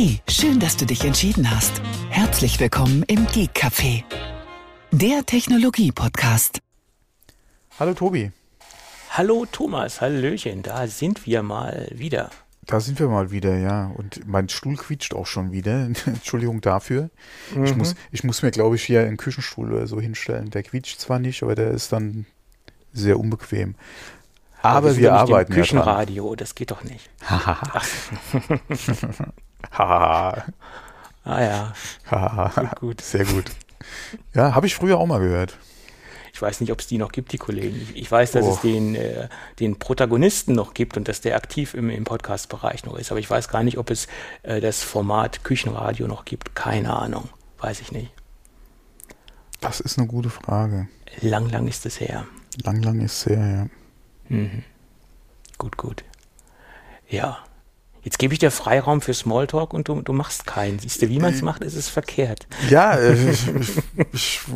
Hey, schön, dass du dich entschieden hast. Herzlich willkommen im Geek Café, der Technologie-Podcast. Hallo Tobi. Hallo Thomas, Hallöchen, da sind wir mal wieder. Da sind wir mal wieder, ja. Und mein Stuhl quietscht auch schon wieder. Entschuldigung dafür. Mhm. Ich, muss, ich muss mir, glaube ich, hier einen Küchenstuhl oder so hinstellen. Der quietscht zwar nicht, aber der ist dann sehr unbequem. Aber, aber wir, wir arbeiten ja Küchenradio, das geht doch nicht. Haha. ah ja. gut, gut. Sehr gut. Ja, habe ich früher auch mal gehört. Ich weiß nicht, ob es die noch gibt, die Kollegen. Ich weiß, dass oh. es den, äh, den Protagonisten noch gibt und dass der aktiv im, im Podcast-Bereich noch ist. Aber ich weiß gar nicht, ob es äh, das Format Küchenradio noch gibt. Keine Ahnung. Weiß ich nicht. Das ist eine gute Frage. Lang, lang ist es her. Lang, lang ist es her, ja. Mhm. Gut, gut. Ja. Jetzt gebe ich dir Freiraum für Smalltalk und du, du machst keinen. Siehst du, wie man es äh, macht, ist es verkehrt. Ja, äh, ich, ich,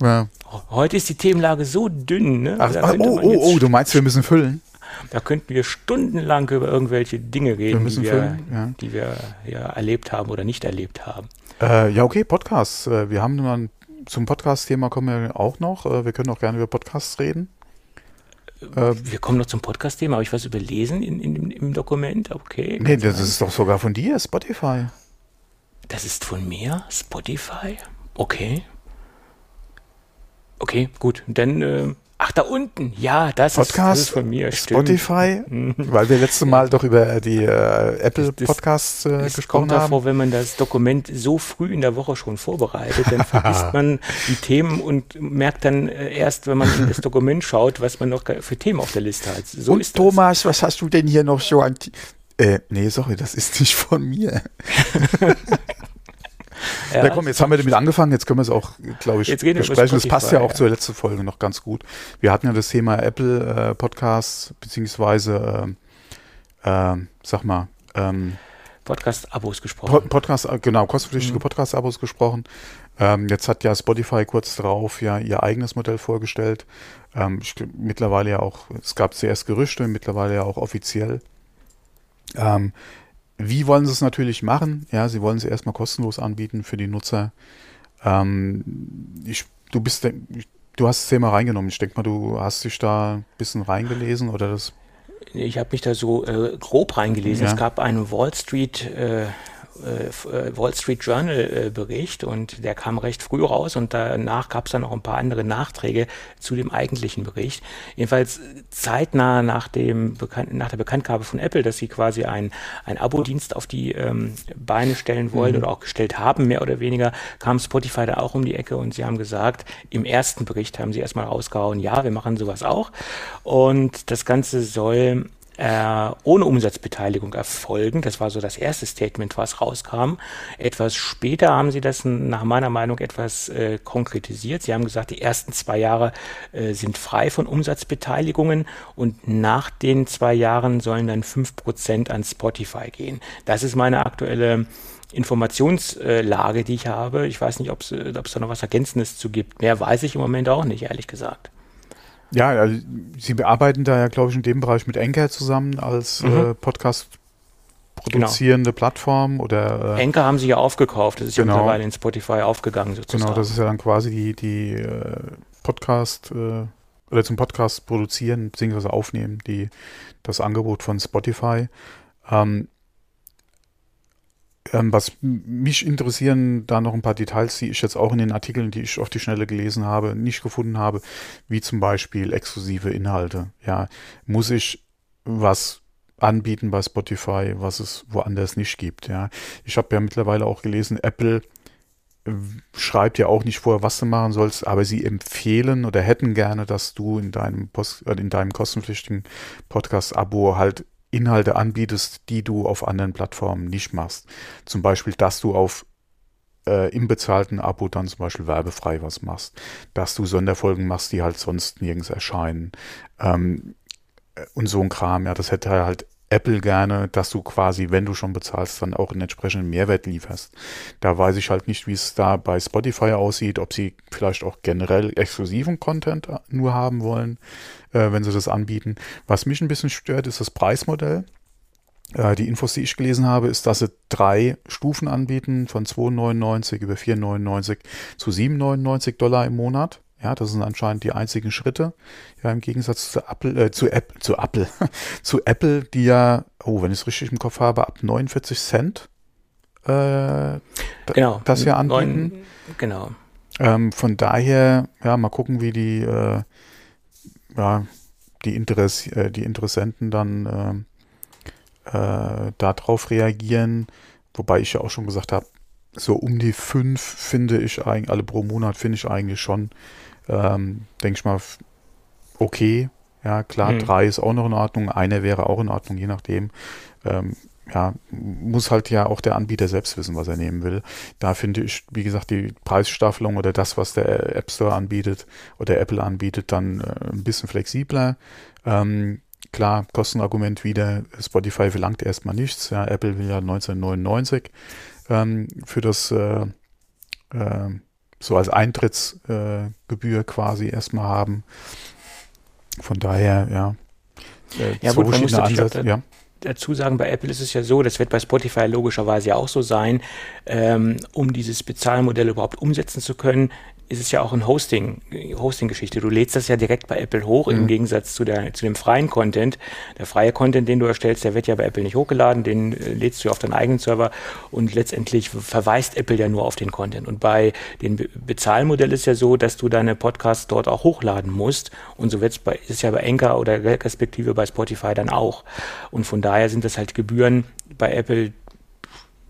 ja. Heute ist die Themenlage so dünn. Ne? Ach, ach, oh, oh, oh, du meinst, wir müssen füllen? Da könnten wir stundenlang über irgendwelche Dinge reden, wir die, wir, füllen, ja. die wir ja, erlebt haben oder nicht erlebt haben. Äh, ja, okay, Podcasts. Äh, wir haben dann zum Podcast-Thema kommen wir auch noch. Wir können auch gerne über Podcasts reden. Äh, wir kommen noch zum Podcast-Thema. Habe ich was überlesen in, in, im Dokument? Okay. Nee, das ist doch sogar von dir, Spotify. Das ist von mir, Spotify? Okay. Okay, gut. Dann, äh, ach, da unten. Ja, das, Podcast, ist, das von mir. Spotify, mhm. weil wir letzte Mal doch über die äh, Apple das, Podcasts äh, das gesprochen kommt haben. davor, wenn man das Dokument so früh in der Woche schon vorbereitet, dann vergisst man die Themen und merkt dann äh, erst, wenn man in das Dokument schaut, was man noch für Themen auf der Liste hat. So und Thomas, was hast du denn hier noch so an... Äh, nee, sorry, das ist nicht von mir. Ja, ja komm, jetzt haben wir damit angefangen, jetzt können wir es auch, glaube ich, jetzt besprechen. Das passt ja auch ja. zur letzten Folge noch ganz gut. Wir hatten ja das Thema Apple äh, Podcasts, beziehungsweise, äh, äh, sag mal, ähm, Podcast-Abos gesprochen. Podcast, äh, genau, kostenpflichtige mhm. Podcast-Abos gesprochen. Ähm, jetzt hat ja Spotify kurz darauf ja ihr eigenes Modell vorgestellt. Ähm, ich, mittlerweile ja auch, es gab zuerst Gerüchte, mittlerweile ja auch offiziell. Ähm, wie wollen sie es natürlich machen? Ja, sie wollen sie erstmal kostenlos anbieten für die Nutzer. Ähm, ich, du bist, du hast das Thema reingenommen. Ich denke mal, du hast dich da ein bisschen reingelesen oder das? Ich habe mich da so äh, grob reingelesen. Ja. Es gab einen Wall Street äh, äh, äh, Wall Street Journal äh, Bericht und der kam recht früh raus und danach gab es dann noch ein paar andere Nachträge zu dem eigentlichen Bericht. Jedenfalls zeitnah nach dem nach der Bekanntgabe von Apple, dass sie quasi ein ein Abo-Dienst auf die ähm, Beine stellen wollen mhm. oder auch gestellt haben, mehr oder weniger, kam Spotify da auch um die Ecke und sie haben gesagt, im ersten Bericht haben sie erstmal rausgehauen, ja, wir machen sowas auch und das Ganze soll äh, ohne Umsatzbeteiligung erfolgen. Das war so das erste Statement, was rauskam. Etwas später haben sie das nach meiner Meinung etwas äh, konkretisiert. Sie haben gesagt, die ersten zwei Jahre äh, sind frei von Umsatzbeteiligungen und nach den zwei Jahren sollen dann fünf Prozent an Spotify gehen. Das ist meine aktuelle Informationslage, die ich habe. Ich weiß nicht, ob es da noch was Ergänzendes zu gibt. Mehr weiß ich im Moment auch nicht, ehrlich gesagt. Ja, also Sie bearbeiten da ja, glaube ich, in dem Bereich mit Anchor zusammen als mhm. äh, Podcast produzierende genau. Plattform oder äh, Anchor haben sie ja aufgekauft, das ist genau. ja mittlerweile in Spotify aufgegangen sozusagen. Genau, das ist ja dann quasi die, die äh, Podcast äh, oder zum Podcast produzieren bzw. aufnehmen, die das Angebot von Spotify. Ähm, ähm, was mich interessieren, da noch ein paar Details, die ich jetzt auch in den Artikeln, die ich auf die Schnelle gelesen habe, nicht gefunden habe, wie zum Beispiel exklusive Inhalte. Ja, muss ich was anbieten bei Spotify, was es woanders nicht gibt. Ja, ich habe ja mittlerweile auch gelesen, Apple äh, schreibt ja auch nicht vor, was du machen sollst, aber sie empfehlen oder hätten gerne, dass du in deinem, Post, äh, in deinem kostenpflichtigen Podcast-Abo halt Inhalte anbietest, die du auf anderen Plattformen nicht machst. Zum Beispiel, dass du auf äh, im bezahlten Abo dann zum Beispiel werbefrei was machst, dass du Sonderfolgen machst, die halt sonst nirgends erscheinen ähm, und so ein Kram. Ja, das hätte halt Apple gerne, dass du quasi, wenn du schon bezahlst, dann auch einen entsprechenden Mehrwert lieferst. Da weiß ich halt nicht, wie es da bei Spotify aussieht, ob sie vielleicht auch generell exklusiven Content nur haben wollen, äh, wenn sie das anbieten. Was mich ein bisschen stört, ist das Preismodell. Äh, die Infos, die ich gelesen habe, ist, dass sie drei Stufen anbieten, von 2,99 über 4,99 zu 7,99 Dollar im Monat. Ja, das sind anscheinend die einzigen Schritte. Ja, im Gegensatz zu Apple, äh, zu Apple, zu Apple, zu Apple, die ja, oh, wenn ich es richtig im Kopf habe, ab 49 Cent äh, genau. das wir anbieten. Neun, genau. Ähm, von daher, ja, mal gucken, wie die, äh, ja, die, Interess äh, die Interessenten dann äh, äh, darauf reagieren. Wobei ich ja auch schon gesagt habe, so um die fünf finde ich eigentlich, alle pro Monat finde ich eigentlich schon ähm, denke ich mal, okay. Ja, klar, mhm. drei ist auch noch in Ordnung, eine wäre auch in Ordnung, je nachdem. Ähm, ja, muss halt ja auch der Anbieter selbst wissen, was er nehmen will. Da finde ich, wie gesagt, die Preisstaffelung oder das, was der App Store anbietet oder Apple anbietet, dann äh, ein bisschen flexibler. Ähm, klar, Kostenargument wieder, Spotify verlangt erstmal nichts. Ja, Apple will ja 1999 ähm, für das äh, äh, so als Eintrittsgebühr äh, quasi erstmal haben. Von daher, ja. Äh, ja, gut, man muss Ansätze, ja dazu sagen, bei Apple ist es ja so, das wird bei Spotify logischerweise ja auch so sein, ähm, um dieses Bezahlmodell überhaupt umsetzen zu können, ist es ja auch ein Hosting, Hosting-Geschichte. Du lädst das ja direkt bei Apple hoch, mhm. im Gegensatz zu, der, zu dem freien Content. Der freie Content, den du erstellst, der wird ja bei Apple nicht hochgeladen, den äh, lädst du auf deinen eigenen Server und letztendlich verweist Apple ja nur auf den Content. Und bei dem Be Bezahlmodell ist ja so, dass du deine Podcasts dort auch hochladen musst. Und so wird's bei, ist es ja bei Anchor oder respektive bei Spotify dann auch. Und von daher sind das halt Gebühren bei Apple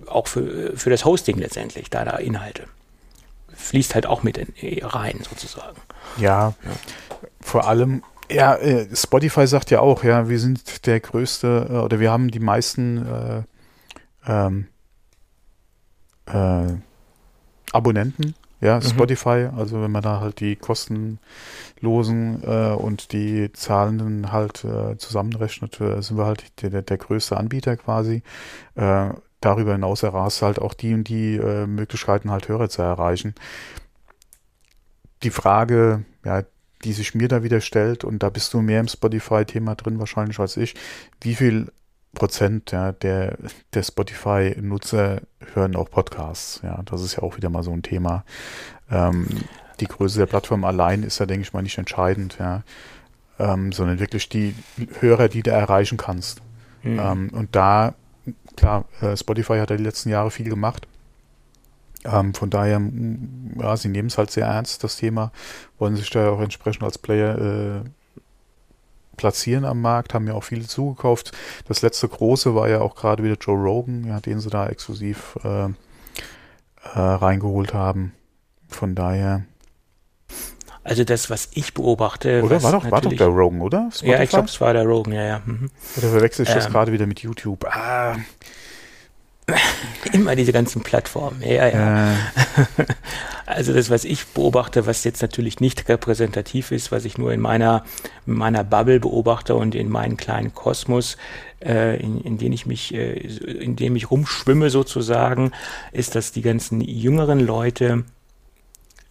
auch für, für das Hosting letztendlich, da da Inhalte fließt halt auch mit in, äh, rein, sozusagen. Ja, ja. vor allem, ja, äh, Spotify sagt ja auch, ja, wir sind der größte äh, oder wir haben die meisten äh, ähm, äh, Abonnenten, ja, mhm. Spotify, also wenn man da halt die kostenlosen äh, und die zahlenden halt äh, zusammenrechnet, äh, sind wir halt der, der, der größte Anbieter quasi. Äh, darüber hinaus errast halt auch die und die äh, Möglichkeiten, halt Hörer zu erreichen. Die Frage, ja, die sich mir da wieder stellt, und da bist du mehr im Spotify-Thema drin wahrscheinlich als ich, wie viel Prozent ja, der, der Spotify-Nutzer hören auch Podcasts? Ja, das ist ja auch wieder mal so ein Thema. Ähm, die Größe der Plattform allein ist da, denke ich mal, nicht entscheidend, ja. Ähm, sondern wirklich die Hörer, die du erreichen kannst. Mhm. Ähm, und da klar, äh, Spotify hat ja die letzten Jahre viel gemacht. Ähm, von daher, ja, sie nehmen es halt sehr ernst, das Thema, wollen sich da auch entsprechend als Player äh, platzieren am Markt, haben ja auch viele zugekauft. Das letzte große war ja auch gerade wieder Joe Rogan, ja, den sie da exklusiv äh, äh, reingeholt haben. Von daher. Also das, was ich beobachte. Oder war doch, war doch der Rogan, oder? Spotify? Ja, ich glaube, es war der Rogan, ja, ja. Mhm. Oder verwechsel ich ähm, das gerade wieder mit YouTube? Ah. Immer diese ganzen Plattformen, ja, ja. Äh. Also das, was ich beobachte, was jetzt natürlich nicht repräsentativ ist, was ich nur in meiner, in meiner Bubble beobachte und in meinen kleinen Kosmos, äh, in, in dem ich mich, äh, in dem ich rumschwimme sozusagen, ist, dass die ganzen jüngeren Leute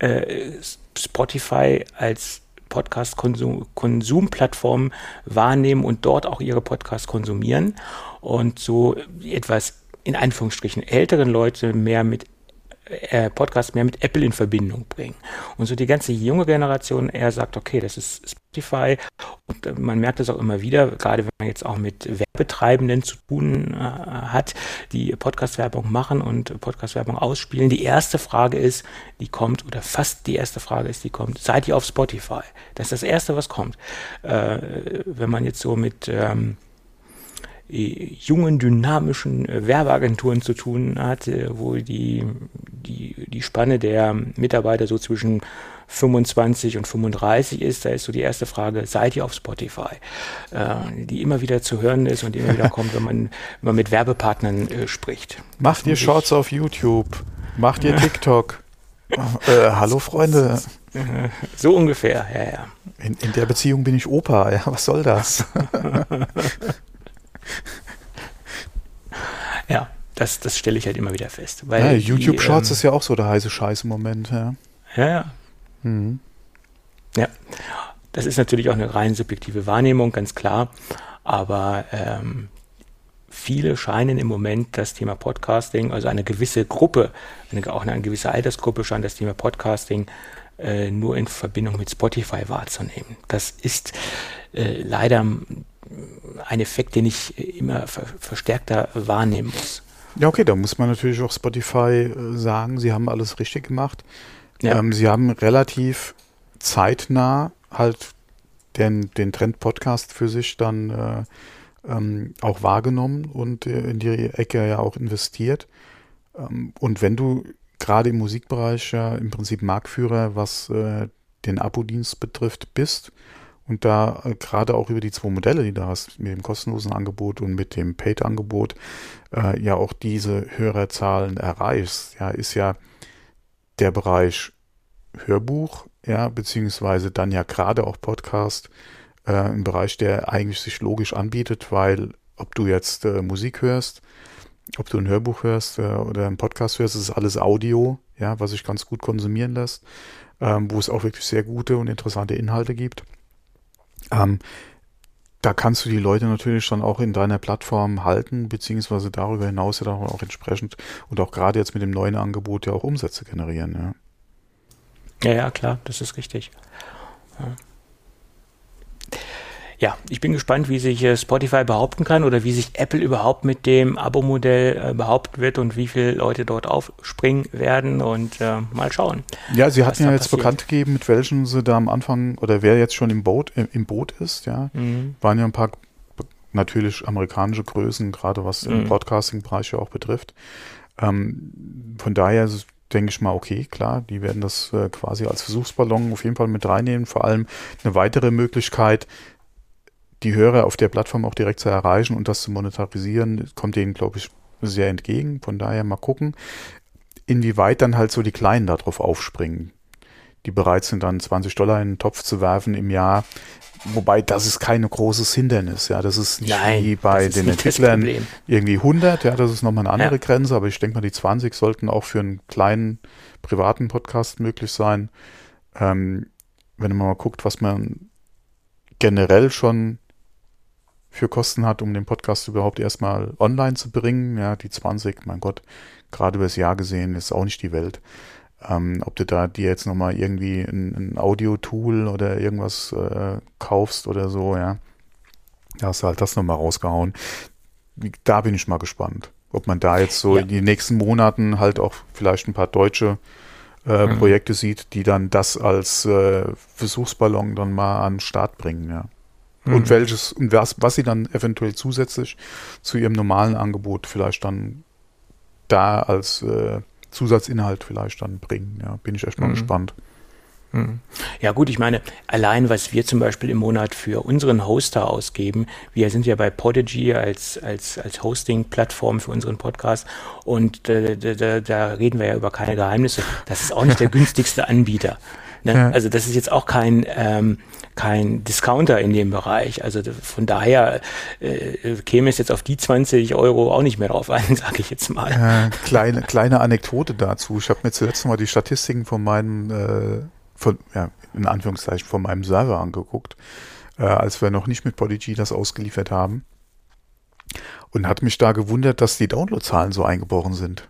äh, Spotify als Podcast-Konsumplattform wahrnehmen und dort auch ihre Podcasts konsumieren und so etwas in Anführungsstrichen älteren Leute mehr mit äh, Podcasts mehr mit Apple in Verbindung bringen. Und so die ganze junge Generation eher sagt, okay, das ist Spotify. Und äh, man merkt das auch immer wieder, gerade wenn man jetzt auch mit Werbetreibenden zu tun äh, hat, die Podcast-Werbung machen und Podcast-Werbung ausspielen. Die erste Frage ist, die kommt, oder fast die erste Frage ist, die kommt, seid ihr auf Spotify? Das ist das Erste, was kommt. Äh, wenn man jetzt so mit ähm, jungen, dynamischen äh, Werbeagenturen zu tun hat, wo die, die, die Spanne der Mitarbeiter so zwischen 25 und 35 ist, da ist so die erste Frage, seid ihr auf Spotify? Äh, die immer wieder zu hören ist und immer wieder kommt, wenn man, wenn man mit Werbepartnern äh, spricht. Macht ihr Shorts auf YouTube? Macht ihr TikTok? äh, hallo Freunde. So ungefähr, ja, ja. In, in der Beziehung bin ich Opa, ja, was soll das? ja, das, das stelle ich halt immer wieder fest. Ja, YouTube Shorts ähm, ist ja auch so der heiße Scheiß im Moment, ja. Ja, ja. Mhm. Ja, das ist natürlich auch eine rein subjektive Wahrnehmung, ganz klar. Aber ähm, viele scheinen im Moment das Thema Podcasting, also eine gewisse Gruppe, eine, auch eine gewisse Altersgruppe scheint das Thema Podcasting äh, nur in Verbindung mit Spotify wahrzunehmen. Das ist äh, leider ein Effekt, den ich immer ver verstärkter wahrnehmen muss. Ja, okay, da muss man natürlich auch Spotify äh, sagen, sie haben alles richtig gemacht. Ja. Ähm, sie haben relativ zeitnah halt den, den Trend-Podcast für sich dann äh, ähm, auch wahrgenommen und äh, in die Ecke ja auch investiert. Ähm, und wenn du gerade im Musikbereich ja im Prinzip Marktführer, was äh, den Abo-Dienst betrifft, bist und da äh, gerade auch über die zwei Modelle, die du hast, mit dem kostenlosen Angebot und mit dem Paid-Angebot, äh, ja auch diese Hörerzahlen erreichst, ja, ist ja der Bereich Hörbuch, ja, beziehungsweise dann ja gerade auch Podcast, äh, ein Bereich, der eigentlich sich logisch anbietet, weil ob du jetzt äh, Musik hörst, ob du ein Hörbuch hörst äh, oder einen Podcast hörst, ist alles Audio, ja, was sich ganz gut konsumieren lässt, ähm, wo es auch wirklich sehr gute und interessante Inhalte gibt. Ähm, da kannst du die Leute natürlich schon auch in deiner Plattform halten, beziehungsweise darüber hinaus ja dann auch entsprechend und auch gerade jetzt mit dem neuen Angebot ja auch Umsätze generieren. Ja, ja, ja klar, das ist richtig. Ja ja, ich bin gespannt, wie sich äh, Spotify behaupten kann oder wie sich Apple überhaupt mit dem Abo-Modell äh, behaupten wird und wie viele Leute dort aufspringen werden und äh, mal schauen. Ja, sie hatten ja jetzt passiert. bekannt gegeben, mit welchen sie da am Anfang oder wer jetzt schon im Boot, im, im Boot ist, ja. Mhm. Waren ja ein paar natürlich amerikanische Größen, gerade was mhm. den Broadcasting-Bereich ja auch betrifft. Ähm, von daher denke ich mal, okay, klar, die werden das äh, quasi als Versuchsballon auf jeden Fall mit reinnehmen. Vor allem eine weitere Möglichkeit, die Hörer auf der Plattform auch direkt zu erreichen und das zu monetarisieren, kommt denen, glaube ich, sehr entgegen. Von daher mal gucken, inwieweit dann halt so die Kleinen darauf aufspringen, die bereit sind, dann 20 Dollar in den Topf zu werfen im Jahr. Wobei das ist kein großes Hindernis, ja. Das ist nicht Nein, wie bei den Entwicklern irgendwie 100, ja. Das ist nochmal eine andere ja. Grenze, aber ich denke mal, die 20 sollten auch für einen kleinen privaten Podcast möglich sein. Ähm, wenn man mal guckt, was man generell schon für Kosten hat, um den Podcast überhaupt erstmal online zu bringen. Ja, die 20, mein Gott, gerade über das Jahr gesehen, ist auch nicht die Welt. Ähm, ob du da dir jetzt nochmal irgendwie ein, ein Audio-Tool oder irgendwas äh, kaufst oder so, ja. Da hast du halt das nochmal rausgehauen. Da bin ich mal gespannt. Ob man da jetzt so ja. in den nächsten Monaten halt auch vielleicht ein paar deutsche äh, mhm. Projekte sieht, die dann das als äh, Versuchsballon dann mal an den Start bringen, ja. Mhm. Und welches, und was, was sie dann eventuell zusätzlich zu ihrem normalen Angebot vielleicht dann da als äh, Zusatzinhalt vielleicht dann bringen. Ja, bin ich echt mal mhm. gespannt. Mhm. Ja gut, ich meine, allein was wir zum Beispiel im Monat für unseren Hoster ausgeben, wir sind ja bei Podigy als, als, als Hosting-Plattform für unseren Podcast und äh, da, da reden wir ja über keine Geheimnisse. Das ist auch nicht der günstigste Anbieter. Ne? Ja. Also das ist jetzt auch kein, ähm, kein Discounter in dem Bereich. Also von daher äh, käme es jetzt auf die 20 Euro auch nicht mehr drauf an, sage ich jetzt mal. Äh, kleine, kleine Anekdote dazu. Ich habe mir zuletzt mal die Statistiken von meinem, äh, von, ja, in Anführungszeichen, von meinem Server angeguckt, äh, als wir noch nicht mit Polyg das ausgeliefert haben. Und hat mich da gewundert, dass die Downloadzahlen so eingebrochen sind.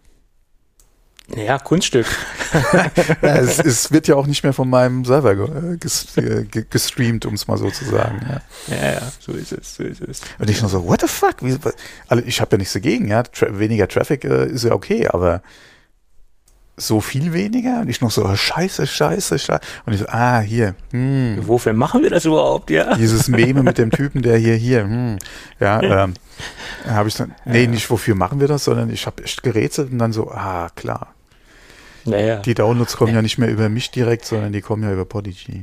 Ja, Kunststück. ja, es, es, wird ja auch nicht mehr von meinem Server äh, gestreamt, um es mal so zu sagen. Ja. ja, ja, so ist es, so ist es. Und ich nur so, what the fuck? Wie, also ich habe ja nichts dagegen, ja. Tra weniger Traffic äh, ist ja okay, aber so viel weniger? Und ich noch so, scheiße, scheiße, scheiße. Und ich so, ah, hier. Hm. Wofür machen wir das überhaupt, ja? Dieses Meme mit dem Typen, der hier, hier, hm. Ja, ähm, habe ich dann, nee, ja. nicht wofür machen wir das, sondern ich habe echt gerätselt und dann so, ah, klar. Naja. Die Downloads kommen ja. ja nicht mehr über mich direkt, sondern die kommen ja über Podigy.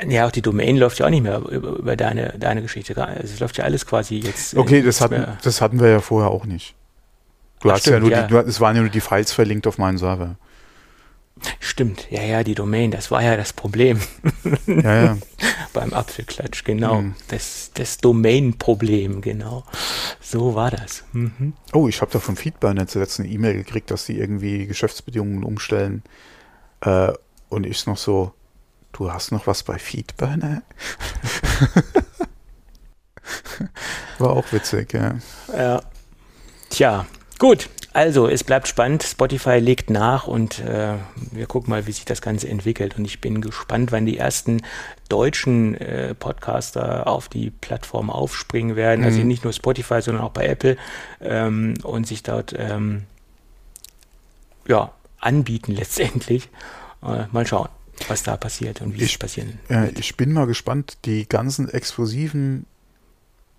Ja. ja, auch die Domain läuft ja auch nicht mehr über, über deine, deine Geschichte. Also es läuft ja alles quasi jetzt. Äh, okay, das hatten, das hatten wir ja vorher auch nicht. Du hast stimmt, ja nur ja. die, es waren ja nur die Files verlinkt auf meinen Server. Stimmt, ja, ja, die Domain, das war ja das Problem. Ja, ja. Beim Apfelklatsch, genau. Mhm. Das, das Domain-Problem, genau. So war das. Mhm. Oh, ich habe da von Feedburner zuletzt eine E-Mail gekriegt, dass die irgendwie Geschäftsbedingungen umstellen. Äh, und ich noch so, du hast noch was bei Feedburner? War auch witzig, ja. Ja. Tja, gut. Also, es bleibt spannend. Spotify legt nach und äh, wir gucken mal, wie sich das Ganze entwickelt. Und ich bin gespannt, wann die ersten deutschen äh, Podcaster auf die Plattform aufspringen werden. Also mhm. Also nicht nur Spotify, sondern auch bei Apple ähm, und sich dort ähm, ja, anbieten letztendlich. Äh, mal schauen, was da passiert und wie ich, es passieren wird. ich bin mal gespannt, die ganzen exklusiven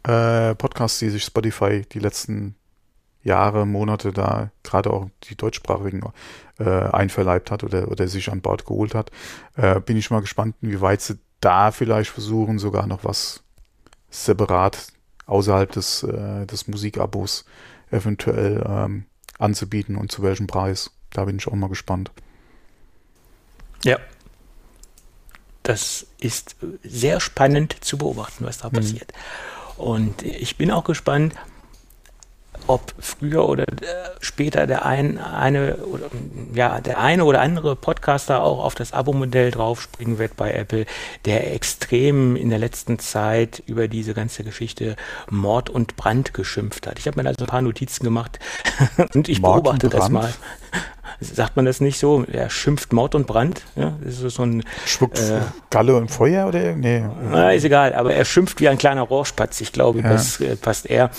äh, Podcasts, die sich Spotify die letzten Jahre, Monate da gerade auch die deutschsprachigen äh, einverleibt hat oder, oder sich an Bord geholt hat, äh, bin ich mal gespannt, wie weit sie da vielleicht versuchen, sogar noch was separat außerhalb des, äh, des Musikabos eventuell ähm, anzubieten und zu welchem Preis. Da bin ich auch mal gespannt. Ja. Das ist sehr spannend zu beobachten, was da mhm. passiert. Und ich bin auch gespannt, ob früher oder äh, später der ein, eine oder ja der eine oder andere Podcaster auch auf das Abo-Modell draufspringen wird bei Apple, der extrem in der letzten Zeit über diese ganze Geschichte Mord und Brand geschimpft hat. Ich habe mir also ein paar Notizen gemacht und ich Mord beobachte das mal sagt man das nicht so? Er schimpft Mord und Brand. Ja, das ist so ein Spuckt äh, Galle und Feuer oder nee? Na, ist egal, aber er schimpft wie ein kleiner Rohrspatz. Ich glaube, ja. das äh, passt eher.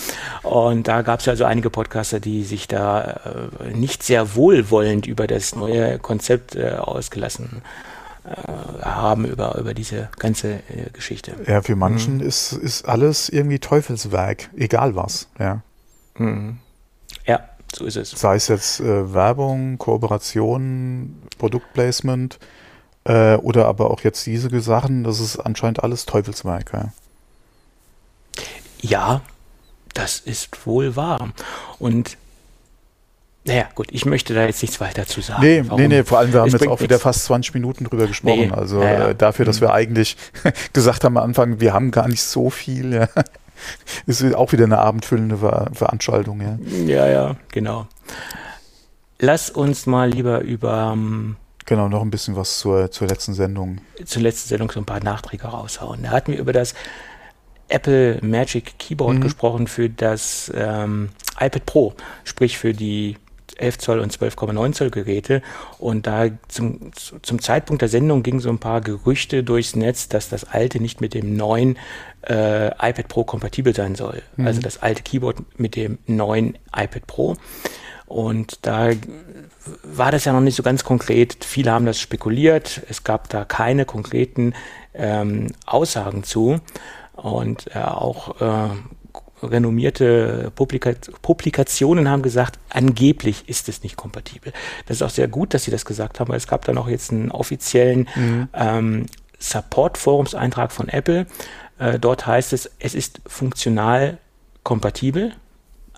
Und da gab es also einige Podcaster, die sich da äh, nicht sehr wohlwollend über das neue Konzept äh, ausgelassen äh, haben über, über diese ganze äh, Geschichte. Ja, für manchen mhm. ist, ist alles irgendwie Teufelswerk, egal was, ja. Mhm. Ja, so ist es. Sei es jetzt äh, Werbung, Kooperation, Produktplacement äh, oder aber auch jetzt diese Sachen, das ist anscheinend alles Teufelswerk. Ja. ja, das ist wohl wahr. Und naja, gut, ich möchte da jetzt nichts weiter zu sagen. Nee, Warum? nee, nee, vor allem, wir haben jetzt auch wieder fast 20 Minuten drüber gesprochen. Nee, also ja, ja. Äh, dafür, dass mhm. wir eigentlich gesagt haben am Anfang, wir haben gar nicht so viel. Ja. Ist auch wieder eine abendfüllende Ver Veranstaltung, ja. Ja, ja, genau. Lass uns mal lieber über. Ähm, genau, noch ein bisschen was zur, zur letzten Sendung. Zur letzten Sendung so ein paar Nachträge raushauen. Da hatten wir über das Apple Magic Keyboard mhm. gesprochen für das ähm, iPad Pro, sprich für die 11 Zoll und 12,9 Zoll Geräte. Und da zum, zum Zeitpunkt der Sendung gingen so ein paar Gerüchte durchs Netz, dass das alte nicht mit dem neuen äh, iPad Pro kompatibel sein soll. Mhm. Also das alte Keyboard mit dem neuen iPad Pro. Und da war das ja noch nicht so ganz konkret. Viele haben das spekuliert. Es gab da keine konkreten ähm, Aussagen zu. Und äh, auch äh, renommierte Publika Publikationen haben gesagt, angeblich ist es nicht kompatibel. Das ist auch sehr gut, dass sie das gesagt haben, weil es gab dann auch jetzt einen offiziellen mhm. ähm, Support-Forumseintrag von Apple. Äh, dort heißt es, es ist funktional kompatibel.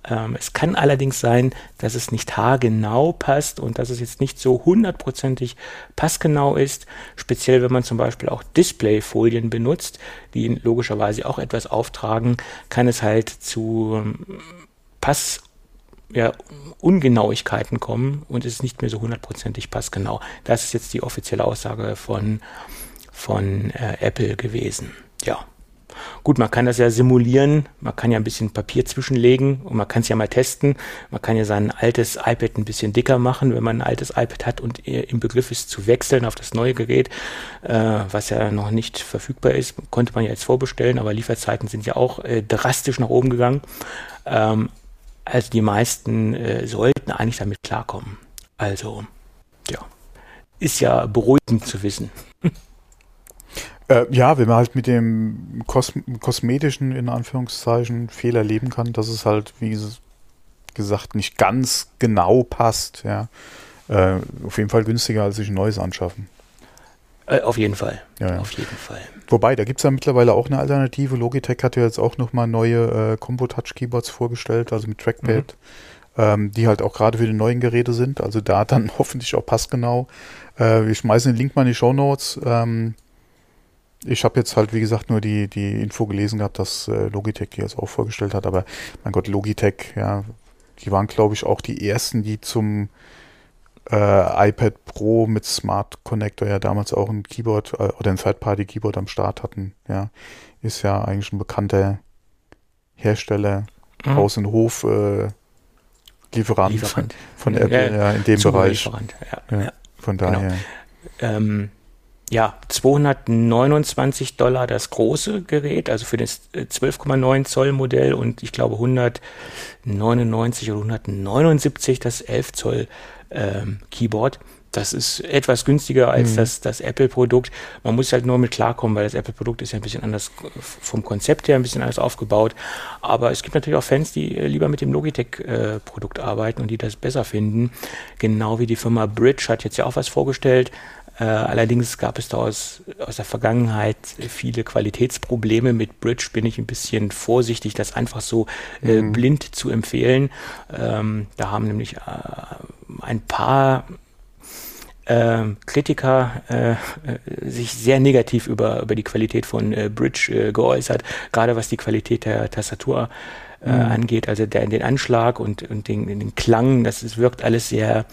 Ähm, es kann allerdings sein, dass es nicht haargenau passt und dass es jetzt nicht so hundertprozentig passgenau ist. Speziell, wenn man zum Beispiel auch Displayfolien benutzt, die logischerweise auch etwas auftragen, kann es halt zu ähm, Pass ja, Ungenauigkeiten kommen und es ist nicht mehr so hundertprozentig passgenau. Das ist jetzt die offizielle Aussage von, von äh, Apple gewesen. Ja. Gut, man kann das ja simulieren, man kann ja ein bisschen Papier zwischenlegen und man kann es ja mal testen. Man kann ja sein altes iPad ein bisschen dicker machen, wenn man ein altes iPad hat und im Begriff ist zu wechseln auf das neue Gerät, äh, was ja noch nicht verfügbar ist, konnte man ja jetzt vorbestellen, aber Lieferzeiten sind ja auch äh, drastisch nach oben gegangen. Ähm, also die meisten äh, sollten eigentlich damit klarkommen. Also, ja, ist ja beruhigend zu wissen. Äh, ja, wenn man halt mit dem Kos kosmetischen, in Anführungszeichen, Fehler leben kann, dass es halt, wie gesagt, nicht ganz genau passt, ja. Äh, auf jeden Fall günstiger, als sich ein neues anschaffen. Äh, auf jeden Fall. Ja, ja. Auf jeden Fall. Wobei, da gibt es ja mittlerweile auch eine Alternative. Logitech hat ja jetzt auch nochmal neue äh, Combo-Touch-Keyboards vorgestellt, also mit Trackpad, mhm. ähm, die halt auch gerade für die neuen Geräte sind. Also da dann hoffentlich auch passgenau. Äh, wir schmeißen den Link mal in die Show Notes. Ich habe jetzt halt, wie gesagt, nur die, die Info gelesen gehabt, dass äh, Logitech die jetzt auch vorgestellt hat. Aber mein Gott, Logitech, ja, die waren, glaube ich, auch die ersten, die zum äh, iPad Pro mit Smart Connector ja damals auch ein Keyboard äh, oder ein Third-Party-Keyboard am Start hatten. Ja, ist ja eigentlich ein bekannter Hersteller, mhm. Haus- und Hof äh, Lieferant, Lieferant, von Apple ja, in dem Bereich. Ja, ja, von genau. daher. Genau. Ähm, ja, 229 Dollar das große Gerät, also für das 12,9 äh, Zoll Modell und ich glaube 199 oder 179 das 11 Zoll ähm, Keyboard. Das ist etwas günstiger als mhm. das, das Apple-Produkt. Man muss halt nur mit klarkommen, weil das Apple-Produkt ist ja ein bisschen anders vom Konzept her, ein bisschen anders aufgebaut. Aber es gibt natürlich auch Fans, die äh, lieber mit dem Logitech-Produkt äh, arbeiten und die das besser finden. Genau wie die Firma Bridge hat jetzt ja auch was vorgestellt. Äh, allerdings gab es da aus, aus der Vergangenheit viele Qualitätsprobleme. Mit Bridge bin ich ein bisschen vorsichtig, das einfach so äh, mhm. blind zu empfehlen. Ähm, da haben nämlich äh, ein paar äh, Kritiker äh, sich sehr negativ über, über die Qualität von äh, Bridge äh, geäußert, gerade was die Qualität der Tastatur äh, mhm. angeht, also der, den Anschlag und, und den, den Klang, das, das wirkt alles sehr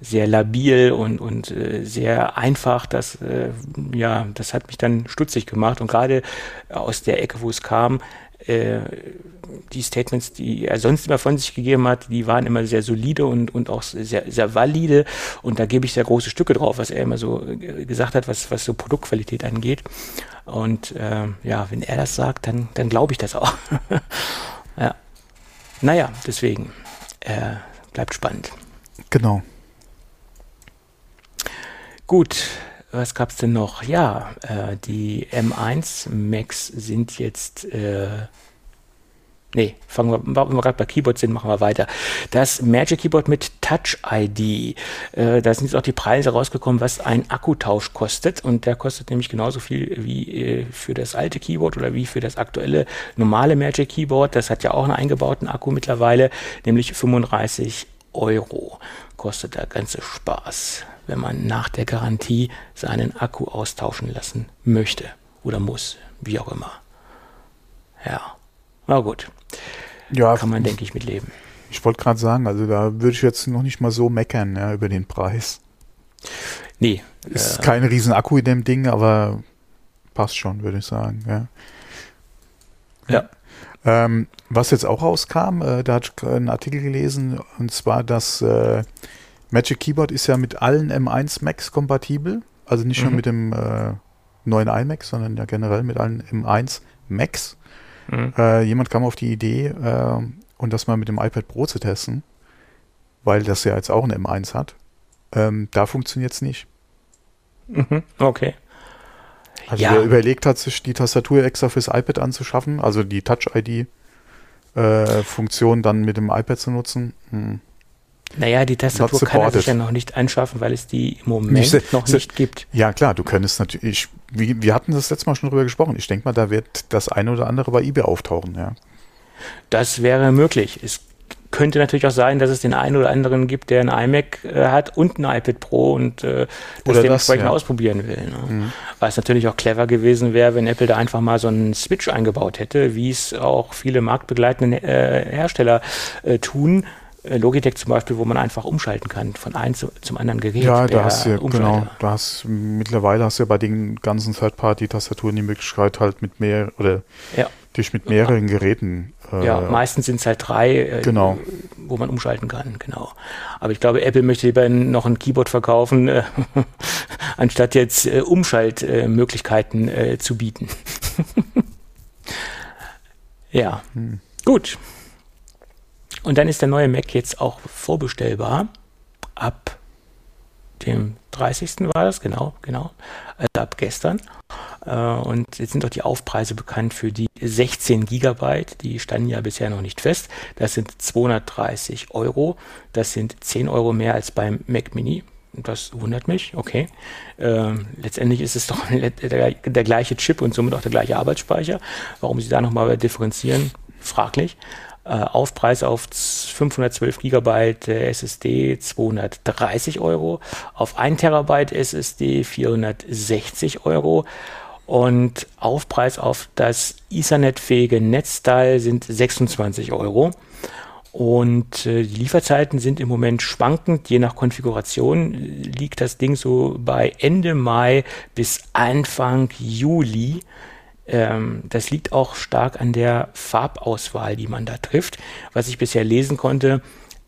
sehr labil und, und äh, sehr einfach. Das, äh, ja, das hat mich dann stutzig gemacht. Und gerade aus der Ecke, wo es kam, äh, die Statements, die er sonst immer von sich gegeben hat, die waren immer sehr solide und, und auch sehr, sehr valide. Und da gebe ich sehr große Stücke drauf, was er immer so gesagt hat, was, was so Produktqualität angeht. Und äh, ja, wenn er das sagt, dann, dann glaube ich das auch. ja. Naja, deswegen äh, bleibt spannend. Genau. Gut, was gab's denn noch? Ja, äh, die M1 Max sind jetzt. Äh, nee, fangen wir, wenn wir gerade bei Keyboard sind, machen wir weiter. Das Magic Keyboard mit Touch ID. Äh, da sind jetzt auch die Preise rausgekommen, was ein Akkutausch kostet. Und der kostet nämlich genauso viel wie äh, für das alte Keyboard oder wie für das aktuelle normale Magic Keyboard. Das hat ja auch einen eingebauten Akku mittlerweile, nämlich 35 Euro kostet der ganze Spaß wenn man nach der Garantie seinen Akku austauschen lassen möchte oder muss, wie auch immer. Ja, na gut. Ja, kann man, denke ich, mit leben. Ich wollte gerade sagen, also da würde ich jetzt noch nicht mal so meckern ja, über den Preis. Nee. Ist äh, kein riesen Akku in dem Ding, aber passt schon, würde ich sagen. Ja. ja. Ähm, was jetzt auch rauskam, äh, da hatte ich einen Artikel gelesen, und zwar, dass äh, Magic Keyboard ist ja mit allen M1 Macs kompatibel. Also nicht mhm. nur mit dem äh, neuen iMac, sondern ja generell mit allen M1 Macs. Mhm. Äh, jemand kam auf die Idee, äh, und das mal mit dem iPad Pro zu testen, weil das ja jetzt auch ein M1 hat. Ähm, da funktioniert es nicht. Mhm. Okay. Also ja. wer überlegt hat, sich die Tastatur extra fürs iPad anzuschaffen, also die Touch-ID-Funktion äh, dann mit dem iPad zu nutzen, hm. Naja, die Tastatur kann er sich ja noch nicht anschaffen, weil es die im Moment nicht, noch nicht gibt. Ja, klar, du könntest natürlich, wie, wir hatten das letzte Mal schon drüber gesprochen. Ich denke mal, da wird das eine oder andere bei eBay auftauchen, ja. Das wäre möglich. Es könnte natürlich auch sein, dass es den einen oder anderen gibt, der ein iMac äh, hat und ein iPad Pro und äh, das dementsprechend ja. ausprobieren will. Ne? Mhm. Was natürlich auch clever gewesen wäre, wenn Apple da einfach mal so einen Switch eingebaut hätte, wie es auch viele marktbegleitende äh, Hersteller äh, tun Logitech zum Beispiel, wo man einfach umschalten kann von einem zu, zum anderen Gerät. Ja, da hast du ja, genau, da hast mittlerweile hast du ja bei den ganzen Third-Party-Tastaturen die Möglichkeit halt mit mehr oder ja. dich mit mehreren Geräten. Äh, ja, meistens sind es halt drei, äh, genau. wo man umschalten kann, genau. Aber ich glaube, Apple möchte lieber noch ein Keyboard verkaufen, äh, anstatt jetzt äh, Umschaltmöglichkeiten äh, zu bieten. ja, hm. gut. Und dann ist der neue Mac jetzt auch vorbestellbar. Ab dem 30. war das, genau, genau. Also ab gestern. Äh, und jetzt sind doch die Aufpreise bekannt für die 16 Gigabyte. Die standen ja bisher noch nicht fest. Das sind 230 Euro. Das sind 10 Euro mehr als beim Mac Mini. Das wundert mich, okay. Ähm, letztendlich ist es doch der, der, gleiche Chip und somit auch der gleiche Arbeitsspeicher. Warum sie da nochmal differenzieren, fraglich. Äh, Aufpreis auf 512 Gigabyte SSD 230 Euro, auf 1 Terabyte SSD 460 Euro. Und Aufpreis auf das Ethernet-fähige Netzteil sind 26 Euro. Und äh, die Lieferzeiten sind im Moment schwankend, je nach Konfiguration liegt das Ding so bei Ende Mai bis Anfang Juli Ähm, das liegt auch stark an der Farbauswahl, die man da trifft. Was ich bisher lesen konnte,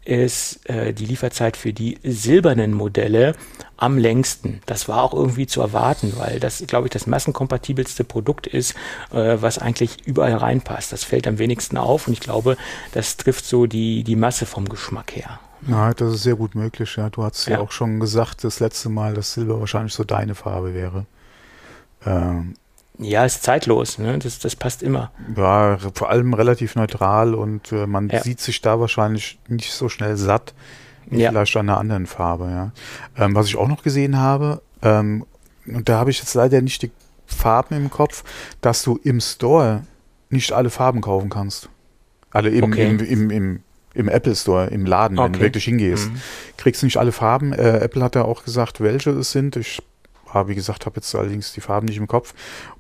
ist äh, die Lieferzeit für die silbernen Modelle am längsten. Das war auch irgendwie zu erwarten, weil das, glaube ich, das massenkompatibelste Produkt ist, äh, was eigentlich überall reinpasst. Das fällt am wenigsten auf und ich glaube, das trifft so die, die Masse vom Geschmack her. Ja, das ist sehr gut möglich. Ja. Du hast ja. ja auch schon gesagt, das letzte Mal, dass Silber wahrscheinlich so deine Farbe wäre. Ähm, ja, ist zeitlos, ne? das, das passt immer. Ja, vor allem relativ neutral und äh, man ja. sieht sich da wahrscheinlich nicht so schnell satt ja. vielleicht an einer anderen Farbe. Ja. Ähm, was ich auch noch gesehen habe, ähm, und da habe ich jetzt leider nicht die Farben im Kopf, dass du im Store nicht alle Farben kaufen kannst. Alle im, okay. im, im, im, im, Apple Store, im Laden, okay. wenn du wirklich hingehst. Mhm. Kriegst du nicht alle Farben. Äh, Apple hat ja auch gesagt, welche es sind. Ich habe, wie gesagt, habe jetzt allerdings die Farben nicht im Kopf.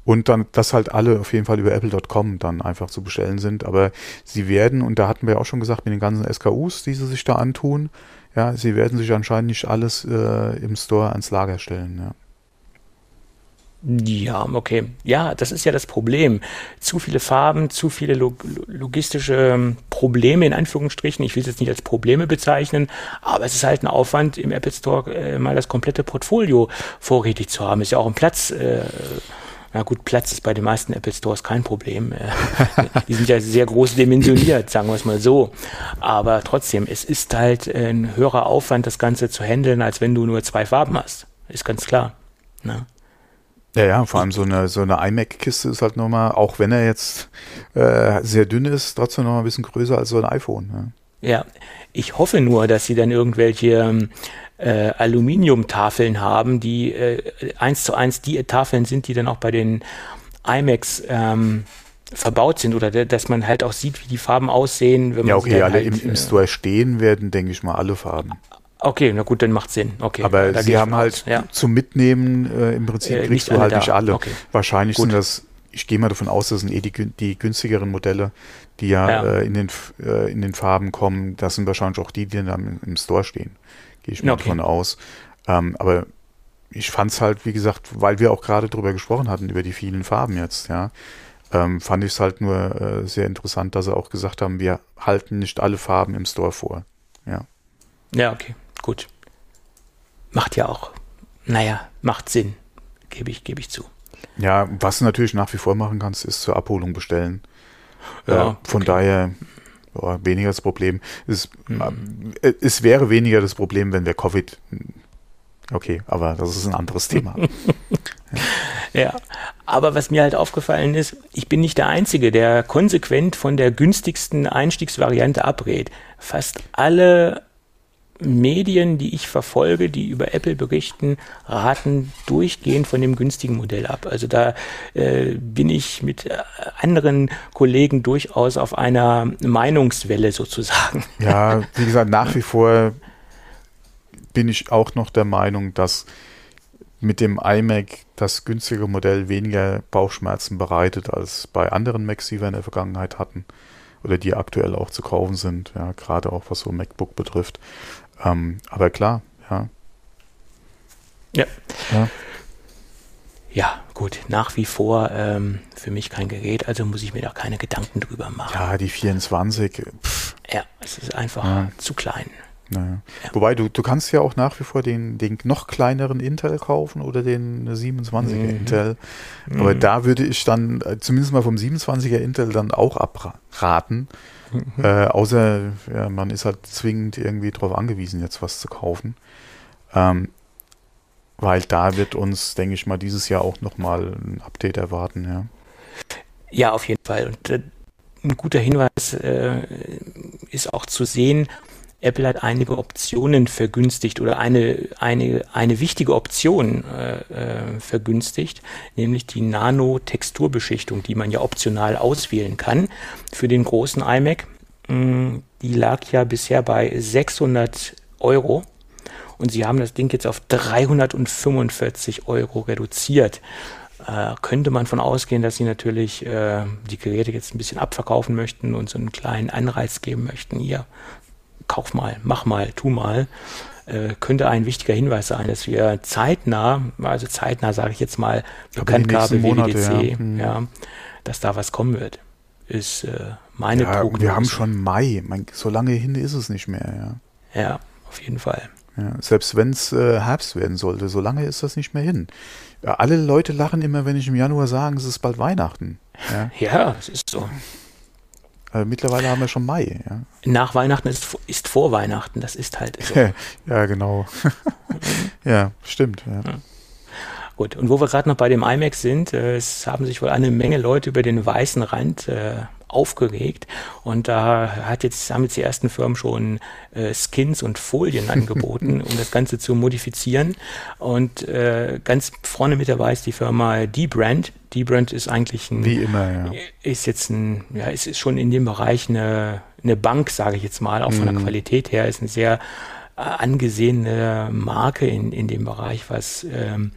Und dann, dass halt alle auf jeden Fall über apple.com dann einfach zu bestellen sind. Aber sie werden, und da hatten wir auch schon gesagt, mit den ganzen SKUs, die sie sich da antun, ja, sie werden sich anscheinend nicht alles äh, im Store ans Lager stellen. Ja. Ja, okay. Ja, das ist ja das Problem. Zu viele Farben, zu viele log logistische ähm, Probleme in Anführungsstrichen. Ich will es jetzt nicht als Probleme bezeichnen, aber es ist halt ein Aufwand, im Apple Store äh, mal das komplette Portfolio vorrätig zu haben. Ist ja auch ein Platz. Äh, na gut, Platz ist bei den meisten Apple Stores kein Problem. Äh, die sind ja sehr groß dimensioniert, sagen wir es mal so. Aber trotzdem, es ist halt ein höherer Aufwand, das Ganze zu handeln, als wenn du nur zwei Farben hast. Ist ganz klar. Ne? Ja, ja, vor allem so eine, so eine iMac-Kiste ist halt nochmal, auch wenn er jetzt äh, sehr dünn ist, trotzdem nochmal ein bisschen größer als so ein iPhone. Ja. ja, ich hoffe nur, dass sie dann irgendwelche ähm, äh, Aluminiumtafeln haben, die äh, eins zu eins die Tafeln sind, die dann auch bei den iMacs ähm, verbaut sind oder dass man halt auch sieht, wie die Farben aussehen. Wenn ja, okay, alle halt, im, im äh, Store stehen werden, denke ich mal, alle Farben. Okay, na gut, dann macht Sinn. Okay, aber sie haben halt ja. zum Mitnehmen äh, im Prinzip äh, kriegst du halt da. nicht alle. Okay. Wahrscheinlich gut. sind das, ich gehe mal davon aus, das sind eh die, die günstigeren Modelle, die ja, ja. Äh, in, den, äh, in den Farben kommen. Das sind wahrscheinlich auch die, die dann im, im Store stehen. Gehe ich mal okay. davon aus. Ähm, aber ich fand es halt, wie gesagt, weil wir auch gerade drüber gesprochen hatten, über die vielen Farben jetzt, ja, ähm, fand ich es halt nur äh, sehr interessant, dass sie auch gesagt haben, wir halten nicht alle Farben im Store vor. Ja. Ja, okay gut. Macht ja auch, naja, macht Sinn, gebe ich, gebe ich zu. Ja, was du natürlich nach wie vor machen kannst, ist zur Abholung bestellen. Ja, äh, von okay. daher ja, weniger das Problem. Es, mhm. äh, es wäre weniger das Problem, wenn wir Covid. Okay, aber das ist ein anderes Thema. ja, aber was mir halt aufgefallen ist, ich bin nicht der Einzige, der konsequent von der günstigsten Einstiegsvariante abrät. Fast alle Medien, die ich verfolge, die über Apple berichten, raten durchgehend von dem günstigen Modell ab. Also da äh, bin ich mit äh, anderen Kollegen durchaus auf einer Meinungswelle sozusagen. Ja, wie gesagt, nach wie vor bin ich auch noch der Meinung, dass mit dem iMac das günstige Modell weniger Bauchschmerzen bereitet als bei anderen Macs, die wir in der Vergangenheit hatten oder die aktuell auch zu kaufen sind, ja, gerade auch was so MacBook betrifft. Ähm, aber klar, ja. Ja. ja. Ja, gut, nach wie vor ähm, für mich kein Gerät, also muss ich mir da keine Gedanken drüber machen. Ja, die 24. Pff. Ja, es ist einfach ja. zu klein. Naja. Ja. Wobei, du, du kannst ja auch nach wie vor den, den noch kleineren Intel kaufen oder den 27er mhm. Intel. Aber mhm. da würde ich dann äh, zumindest mal vom 27er Intel dann auch abraten, äh, außer ja, man ist halt zwingend irgendwie darauf angewiesen, jetzt was zu kaufen. Ähm, weil da wird uns, denke ich mal, dieses Jahr auch nochmal ein Update erwarten, ja. Ja, auf jeden Fall. Und äh, ein guter Hinweis äh, ist auch zu sehen, Apple hat einige Optionen vergünstigt oder eine, eine, eine wichtige Option äh, äh, vergünstigt, nämlich die Nano-Texturbeschichtung, die man ja optional auswählen kann für den großen iMac. Mm, die lag ja bisher bei 600 Euro und sie haben das Ding jetzt auf 345 Euro reduziert. Äh, könnte man von ausgehen, dass sie natürlich äh, die Geräte jetzt ein bisschen abverkaufen möchten und so einen kleinen Anreiz geben möchten. Hier, kauf mal, mach mal, tu mal. äh, könnte ein wichtiger Hinweis sein, dass wir zeitnah, also zeitnah sage ich jetzt mal, Bekanntgabe WWDC, ja. Hm. ja, dass da was kommen wird, ist äh, meine Ja, Prognose. wir haben schon Mai. Mein, so lange hin ist es nicht mehr. Ja, auf jeden Fall. Ja. Ja, selbst wenn es äh, Herbst werden sollte, so lange ist das nicht mehr hin. Ja, alle Leute lachen immer, wenn ich im Januar sage, es ist bald Weihnachten. Ja. Ja, es ist so. Äh, mittlerweile haben wir schon Mai. Ja, Nach Weihnachten ist, ist vor Weihnachten, das ist halt so. ja genau. ja, stimmt. Ja. Gut, und wo wir gerade noch bei dem iMac sind, äh, es haben sich wohl eine Menge Leute über den weißen Rand äh, aufgeregt und da hat jetzt, haben jetzt die ersten Firmen schon äh, Skins und Folien angeboten, um das Ganze zu modifizieren und äh, ganz vorne mit dabei ist die Firma D-Brand. D-Brand ist eigentlich ein, Wie immer, ja. ist jetzt ein, ja, es ist schon in dem Bereich eine, eine Bank, sage ich jetzt mal, auch von der Qualität her, ist eine sehr äh, angesehene Marke in, in dem Bereich, was ähm,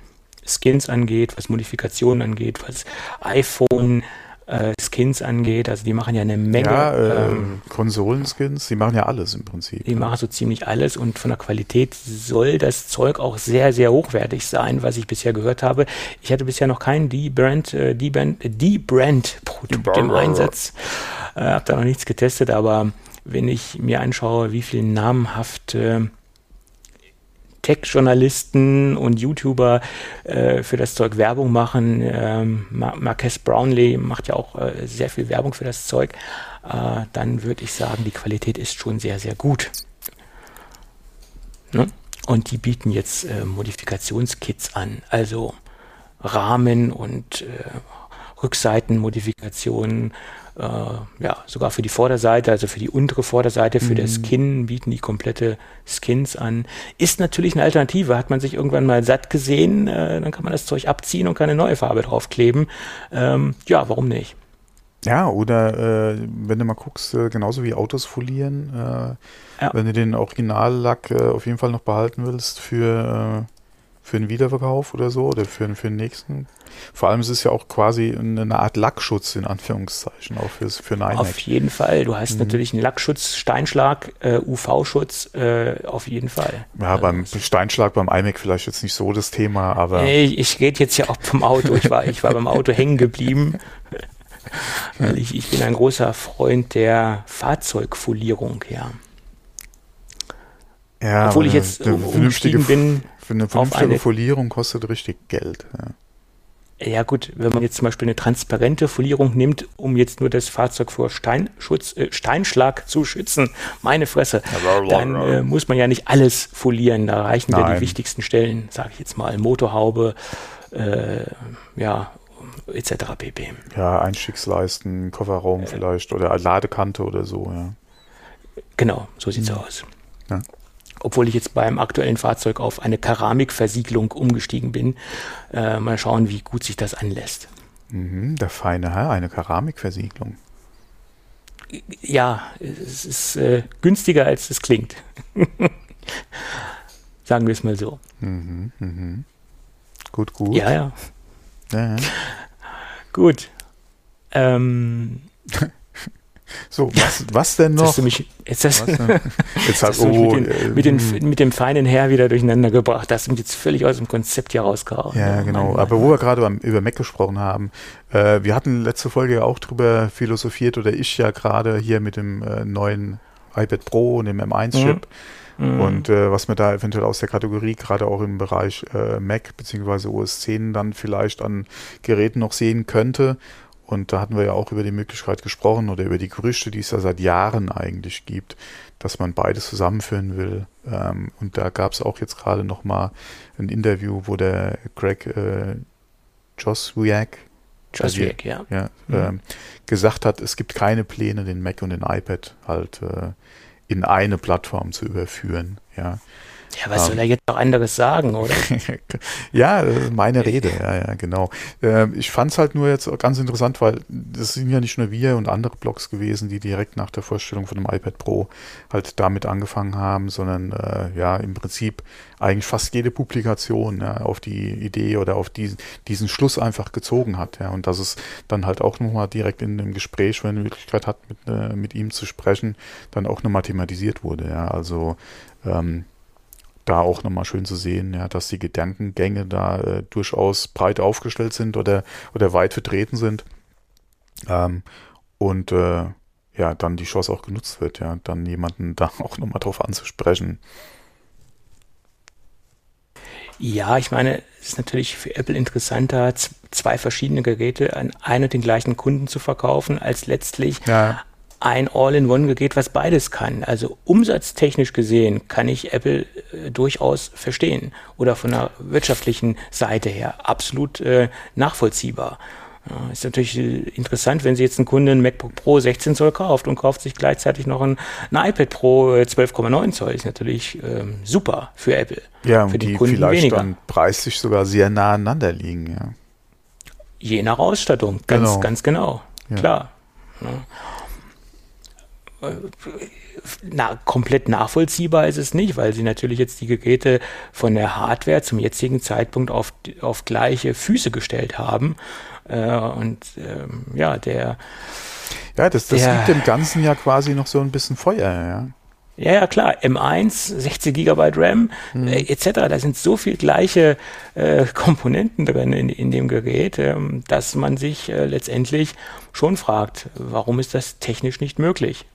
Skins angeht, was Modifikationen angeht, was iPhone äh, Skins angeht. Also die machen ja eine Menge. Ja, äh, ähm, Konsolenskins, die machen ja alles im Prinzip. die machen so ziemlich alles und von der Qualität soll das Zeug auch sehr, sehr hochwertig sein, was ich bisher gehört habe. Ich hatte bisher noch kein D-Brand, äh, D-Brand, D-Brand-Produkt im Einsatz. Äh, habe da noch nichts getestet, aber wenn ich mir anschaue, wie viele namhafte Tech-Journalisten und YouTuber äh, für das Zeug Werbung machen. Ähm, Ma- Marques Brownlee macht ja auch äh, sehr viel Werbung für das Zeug. Äh, dann würde ich sagen, die Qualität ist schon sehr, sehr gut. Ne? Und die bieten jetzt äh, Modifikationskits an, also Rahmen und äh, Rückseitenmodifikationen, äh, ja, sogar für die Vorderseite, also für die untere Vorderseite, für das Kinn bieten die komplette Skins an. Ist natürlich eine Alternative. Hat man sich irgendwann mal satt gesehen, äh, dann kann man das Zeug abziehen und kann eine neue Farbe draufkleben. Ähm, ja, warum nicht? Ja, oder äh, wenn du mal guckst, äh, genauso wie Autos folieren, äh, Ja. wenn du den Originallack äh, auf jeden Fall noch behalten willst für, äh, für einen Wiederverkauf oder so oder für, für den nächsten. Vor allem es ist ja auch quasi eine, Art Lackschutz in Anführungszeichen auch fürs, für einen. Auf jeden Fall. Du hast natürlich einen Lackschutz, Steinschlag, äh, UV-Schutz, äh, auf jeden Fall. Ja, beim Steinschlag beim iMac vielleicht jetzt nicht so das Thema, aber Ich, ich rede jetzt ja auch vom Auto. Ich war, ich war beim Auto hängen geblieben. Weil ich, ich bin ein großer Freund der Fahrzeugfolierung, ja. ja, Obwohl ich jetzt vernünftige, umgestiegen bin für eine vernünftige eine- Folierung kostet richtig Geld. Ja. Ja gut, wenn man jetzt zum Beispiel eine transparente Folierung nimmt, um jetzt nur das Fahrzeug vor Steinschutz, äh, Steinschlag zu schützen, meine Fresse, dann äh, muss man ja nicht alles folieren. Da reichen ja die wichtigsten Stellen, sage ich jetzt mal, Motorhaube, äh, ja, etc. pp. Ja, Einstiegsleisten, Kofferraum vielleicht oder Ladekante oder so, ja. Genau, so sieht's aus. Ja. Obwohl ich jetzt beim aktuellen Fahrzeug auf eine Keramikversiegelung umgestiegen bin. Äh, mal schauen, wie gut sich das anlässt. Mhm, der feine Herr, eine Keramikversiegelung. Ja, es ist äh, günstiger, als es klingt. Sagen wir es mal so. Mhm, mhm. Gut, gut. Ja, ja. Ja, ja. Gut. Ähm, So, was, was denn jetzt noch? hast du mich, jetzt hast? Jetzt hast du mich oh, mit, äh, den, mit, den, mit dem feinen Herr wieder durcheinander gebracht. Das sind jetzt völlig aus dem Konzept hier rausgehauen. Ja, Oh, genau. Mann, Aber wo wir gerade über Mac gesprochen haben, äh, wir hatten letzte Folge ja auch drüber philosophiert oder ich ja gerade hier mit dem äh, neuen iPad Pro und dem M1-Chip Mhm. und äh, was man da eventuell aus der Kategorie gerade auch im Bereich äh, Mac bzw. OS 10 dann vielleicht an Geräten noch sehen könnte. Und da hatten wir ja auch über die Möglichkeit gesprochen oder über die Gerüchte, die es ja seit Jahren eigentlich gibt, dass man beides zusammenführen will. Ähm, und da gab es auch jetzt gerade noch mal ein Interview, wo der Greg äh, Joswiak Joswiak, ja. ja, Mhm. ähm, gesagt hat, es gibt keine Pläne, den Mac und den iPad halt äh, in eine Plattform zu überführen. Ja, Ja, was Ähm. soll er jetzt noch anderes sagen, oder? ja meine Rede, ja, ja, genau. Ähm, ich fand es halt nur jetzt ganz interessant, weil das sind ja nicht nur wir und andere Blogs gewesen, die direkt nach der Vorstellung von dem iPad Pro halt damit angefangen haben, sondern äh, ja, im Prinzip eigentlich fast jede Publikation ja, auf die Idee oder auf diesen, diesen Schluss einfach gezogen hat. Ja, und dass es dann halt auch nochmal direkt in dem Gespräch, wenn man die Möglichkeit hat, mit, äh, mit ihm zu sprechen, dann auch nochmal thematisiert wurde. Ja, also ähm, da auch nochmal schön zu sehen, ja, dass die Gedankengänge da äh, durchaus breit aufgestellt sind oder, oder weit vertreten sind. Ähm, und äh, ja, dann die Chance auch genutzt wird, ja, dann jemanden da auch nochmal drauf anzusprechen. Ja, ich meine, es ist natürlich für Apple interessanter, zwei verschiedene Geräte an einen und den gleichen Kunden zu verkaufen, als letztlich ja. Ein All-in-One-Gerät, was beides kann. Also umsatztechnisch gesehen kann ich Apple äh, durchaus verstehen oder von der wirtschaftlichen Seite her absolut äh, nachvollziehbar. Ja, ist natürlich äh, interessant, wenn Sie jetzt einen Kunden ein MacBook Pro 16 Zoll kauft und kauft sich gleichzeitig noch ein, ein iPad Pro 12,9 äh, Zoll. Ist natürlich ähm, super für Apple. Ja, für die, die Kunden vielleicht weniger. dann preislich sogar sehr nah aneinander liegen. Ja. Je nach Ausstattung, ganz genau. ganz genau. Ja. Klar. Ja. Na, komplett nachvollziehbar ist es nicht, weil sie natürlich jetzt die Geräte von der Hardware zum jetzigen Zeitpunkt auf, auf gleiche Füße gestellt haben. Äh, und ähm, ja, der. Ja, das, das der, gibt dem Ganzen ja quasi noch so ein bisschen Feuer, ja. Ja, ja, klar. M1, 60 GB RAM, mhm. äh, etc. Da sind so viel gleiche äh, Komponenten drin in, in dem Gerät, ähm, dass man sich äh, letztendlich schon fragt, warum ist das technisch nicht möglich?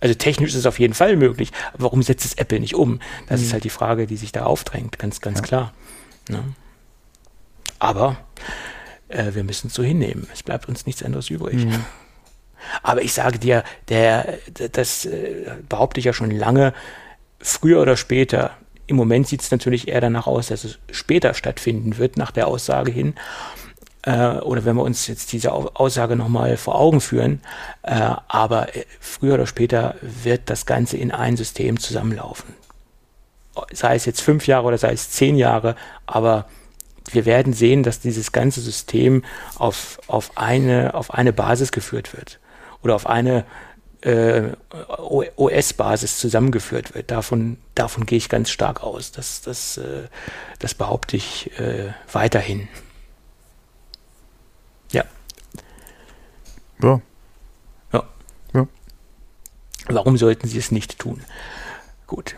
Also technisch ist es auf jeden Fall möglich, aber warum setzt es Apple nicht um? Das mhm. ist halt die Frage, die sich da aufdrängt, ganz, ganz ja. klar. Ne? Aber äh, wir müssen es so hinnehmen. Es bleibt uns nichts anderes übrig. Mhm. Aber ich sage dir, der, das äh, behaupte ich ja schon lange, früher oder später, im Moment sieht es natürlich eher danach aus, dass es später stattfinden wird, nach der Aussage hin. Äh, oder wenn wir uns jetzt diese Aussage nochmal vor Augen führen. Äh, aber äh, früher oder später wird das Ganze in ein System zusammenlaufen. Sei es jetzt fünf Jahre oder sei es zehn Jahre, aber wir werden sehen, dass dieses ganze System auf, auf, eine, auf eine Basis geführt wird oder auf eine äh, OS-Basis zusammengeführt wird. Davon, davon gehe ich ganz stark aus. Das, das, äh, das behaupte ich äh, weiterhin. Ja. Ja. Ja. ja. Warum sollten Sie es nicht tun? Gut.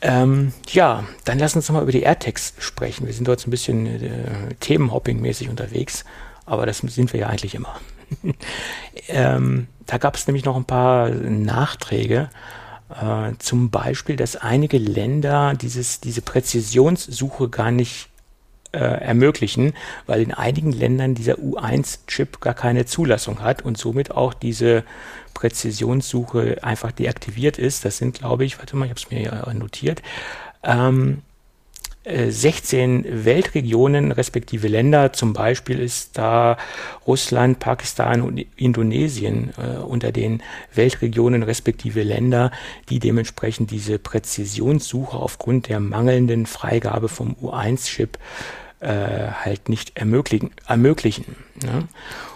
Ähm, ja, dann lass uns nochmal über die AirTags sprechen. Wir sind dort so ein bisschen äh, Themenhopping-mäßig unterwegs, aber das sind wir ja eigentlich immer. ähm, da gab es nämlich noch ein paar Nachträge. Äh, zum Beispiel, dass einige Länder dieses, diese Präzisionssuche gar nicht äh, ermöglichen, weil in einigen Ländern dieser U1-Chip gar keine Zulassung hat und somit auch diese Präzisionssuche einfach deaktiviert ist. Das sind, glaube ich, warte mal, ich habe es mir ja notiert, ähm, 16 äh, Weltregionen respektive Länder, zum Beispiel ist da Russland, Pakistan und Indonesien äh, unter den Weltregionen respektive Länder, die dementsprechend diese Präzisionssuche aufgrund der mangelnden Freigabe vom U1-Chip äh, halt nicht ermöglichen. ermöglichen ne?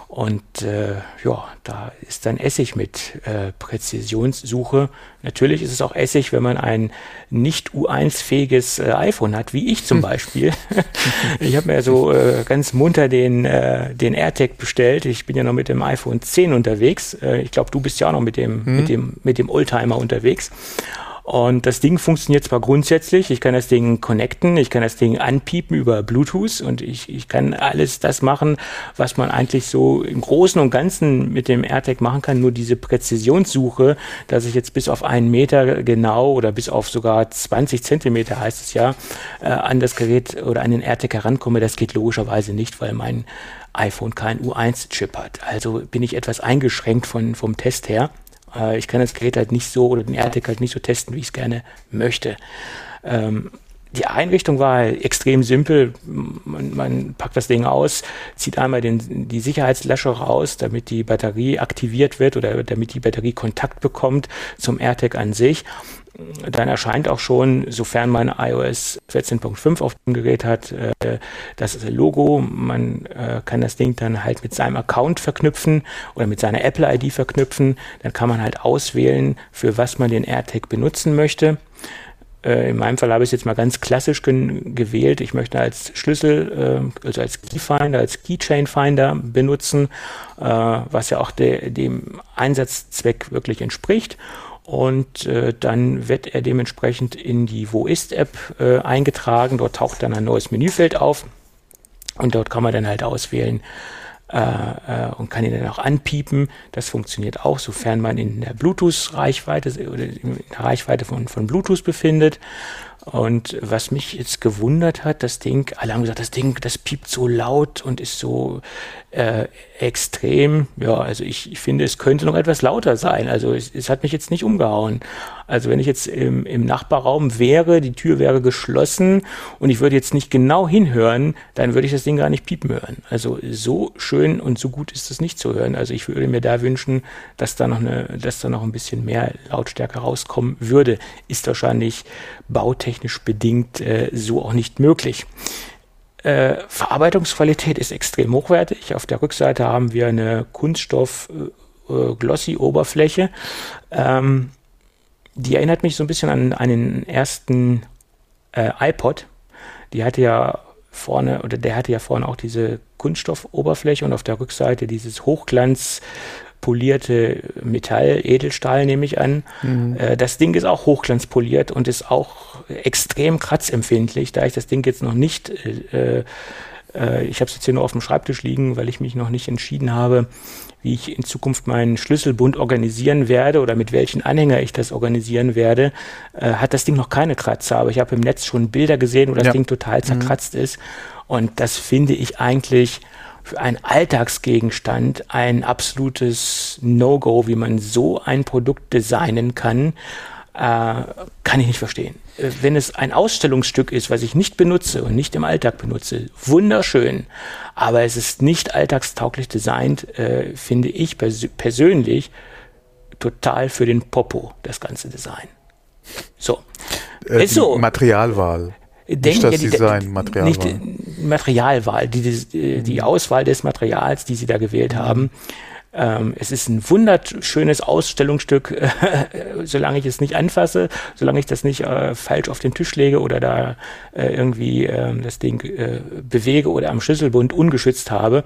Und äh, ja, da ist dann Essig mit äh, Präzisionssuche. Natürlich ist es auch Essig, wenn man ein nicht U1-fähiges äh, iPhone hat, wie ich zum Beispiel. ich habe mir so äh, ganz munter den, äh, den AirTag bestellt. Ich bin ja noch mit dem iPhone 10 unterwegs. Äh, ich glaube, du bist ja auch noch mit dem, mhm. mit dem, mit dem Oldtimer unterwegs. Und das Ding funktioniert zwar grundsätzlich, ich kann das Ding connecten, ich kann das Ding anpiepen über Bluetooth und ich, ich kann alles das machen, was man eigentlich so im Großen und Ganzen mit dem AirTag machen kann. Nur diese Präzisionssuche, dass ich jetzt bis auf einen Meter genau oder bis auf sogar 20 Zentimeter heißt es ja, äh, an das Gerät oder an den AirTag herankomme, das geht logischerweise nicht, weil mein iPhone keinen U1-Chip hat. Also bin ich etwas eingeschränkt von, vom Test her. Äh, ich kann das Gerät halt nicht so oder den AirTag halt nicht so testen, wie ich es gerne möchte. Ähm, die Einrichtung war extrem simpel. Man, man, packt das Ding aus, zieht einmal den, die Sicherheitslöscher raus, damit die Batterie aktiviert wird oder damit die Batterie Kontakt bekommt zum AirTag an sich dann erscheint auch schon, sofern man iOS 14.5 auf dem Gerät hat, äh, das Logo. Man äh, kann das Ding dann halt mit seinem Account verknüpfen oder mit seiner Apple-ID verknüpfen. Dann kann man halt auswählen, für was man den AirTag benutzen möchte. Äh, in meinem Fall habe ich es jetzt mal ganz klassisch gewählt. Ich möchte als Schlüssel, äh, also als Keyfinder, als Keychain Finder benutzen, äh, was ja auch de dem Einsatzzweck wirklich entspricht. und dann wird er dementsprechend in die Wo ist App eingetragen. Dort taucht dann ein neues Menüfeld auf und dort kann man dann halt auswählen äh, äh, und kann ihn dann auch anpiepen. Das funktioniert auch, sofern man in der Bluetooth-Reichweite oder in der Reichweite von, von Bluetooth befindet. Und was mich jetzt gewundert hat, das Ding, alle haben gesagt, das Ding, das piept so laut und ist so äh, extrem. Ja, also ich, ich, finde, es könnte noch etwas lauter sein. Also es, es, hat mich jetzt nicht umgehauen. Also wenn ich jetzt im, im Nachbarraum wäre, die Tür wäre geschlossen und ich würde jetzt nicht genau hinhören, dann würde ich das Ding gar nicht piepen hören. Also so schön und so gut ist es nicht zu hören. Also ich würde mir da wünschen, dass da noch eine, dass da noch ein bisschen mehr Lautstärke rauskommen würde. Ist wahrscheinlich bautechnisch bedingt äh, so auch nicht möglich. Äh, Verarbeitungsqualität ist extrem hochwertig. Auf der Rückseite haben wir eine Kunststoff-Glossy-Oberfläche. Äh, ähm, die erinnert mich so ein bisschen an einen ersten äh, iPod. Die hatte ja vorne, oder der hatte ja vorne auch diese Kunststoffoberfläche und auf der Rückseite dieses Hochglanz polierte Metall, Edelstahl nehme ich an. Mhm. Äh, das Ding ist auch hochglanzpoliert und ist auch extrem kratzempfindlich, da ich das Ding jetzt noch nicht, äh, äh, ich habe es jetzt hier nur auf dem Schreibtisch liegen, weil ich mich noch nicht entschieden habe, wie ich in Zukunft meinen Schlüsselbund organisieren werde oder mit welchen Anhänger ich das organisieren werde, äh, hat das Ding noch keine Kratzer. Aber ich habe im Netz schon Bilder gesehen, wo das ja. Ding total mhm. zerkratzt mhm. ist. Und das finde ich eigentlich für einen Alltagsgegenstand ein absolutes No-Go, wie man so ein Produkt designen kann, äh, kann ich nicht verstehen. Wenn es ein Ausstellungsstück ist, was ich nicht benutze und nicht im Alltag benutze, wunderschön, aber es ist nicht alltagstauglich designt, äh, finde ich pers persönlich total für den Popo, das ganze Design. So. Äh, ist so. Materialwahl das ja, Design, Materialwahl. Nicht die Materialwahl, die, die, die mhm. Auswahl des Materials, die sie da gewählt mhm. haben. Ähm, es ist ein wunderschönes Ausstellungsstück, äh, solange ich es nicht anfasse, solange ich das nicht äh, falsch auf den Tisch lege oder da äh, irgendwie ähm, das Ding äh, bewege oder am Schlüsselbund ungeschützt habe.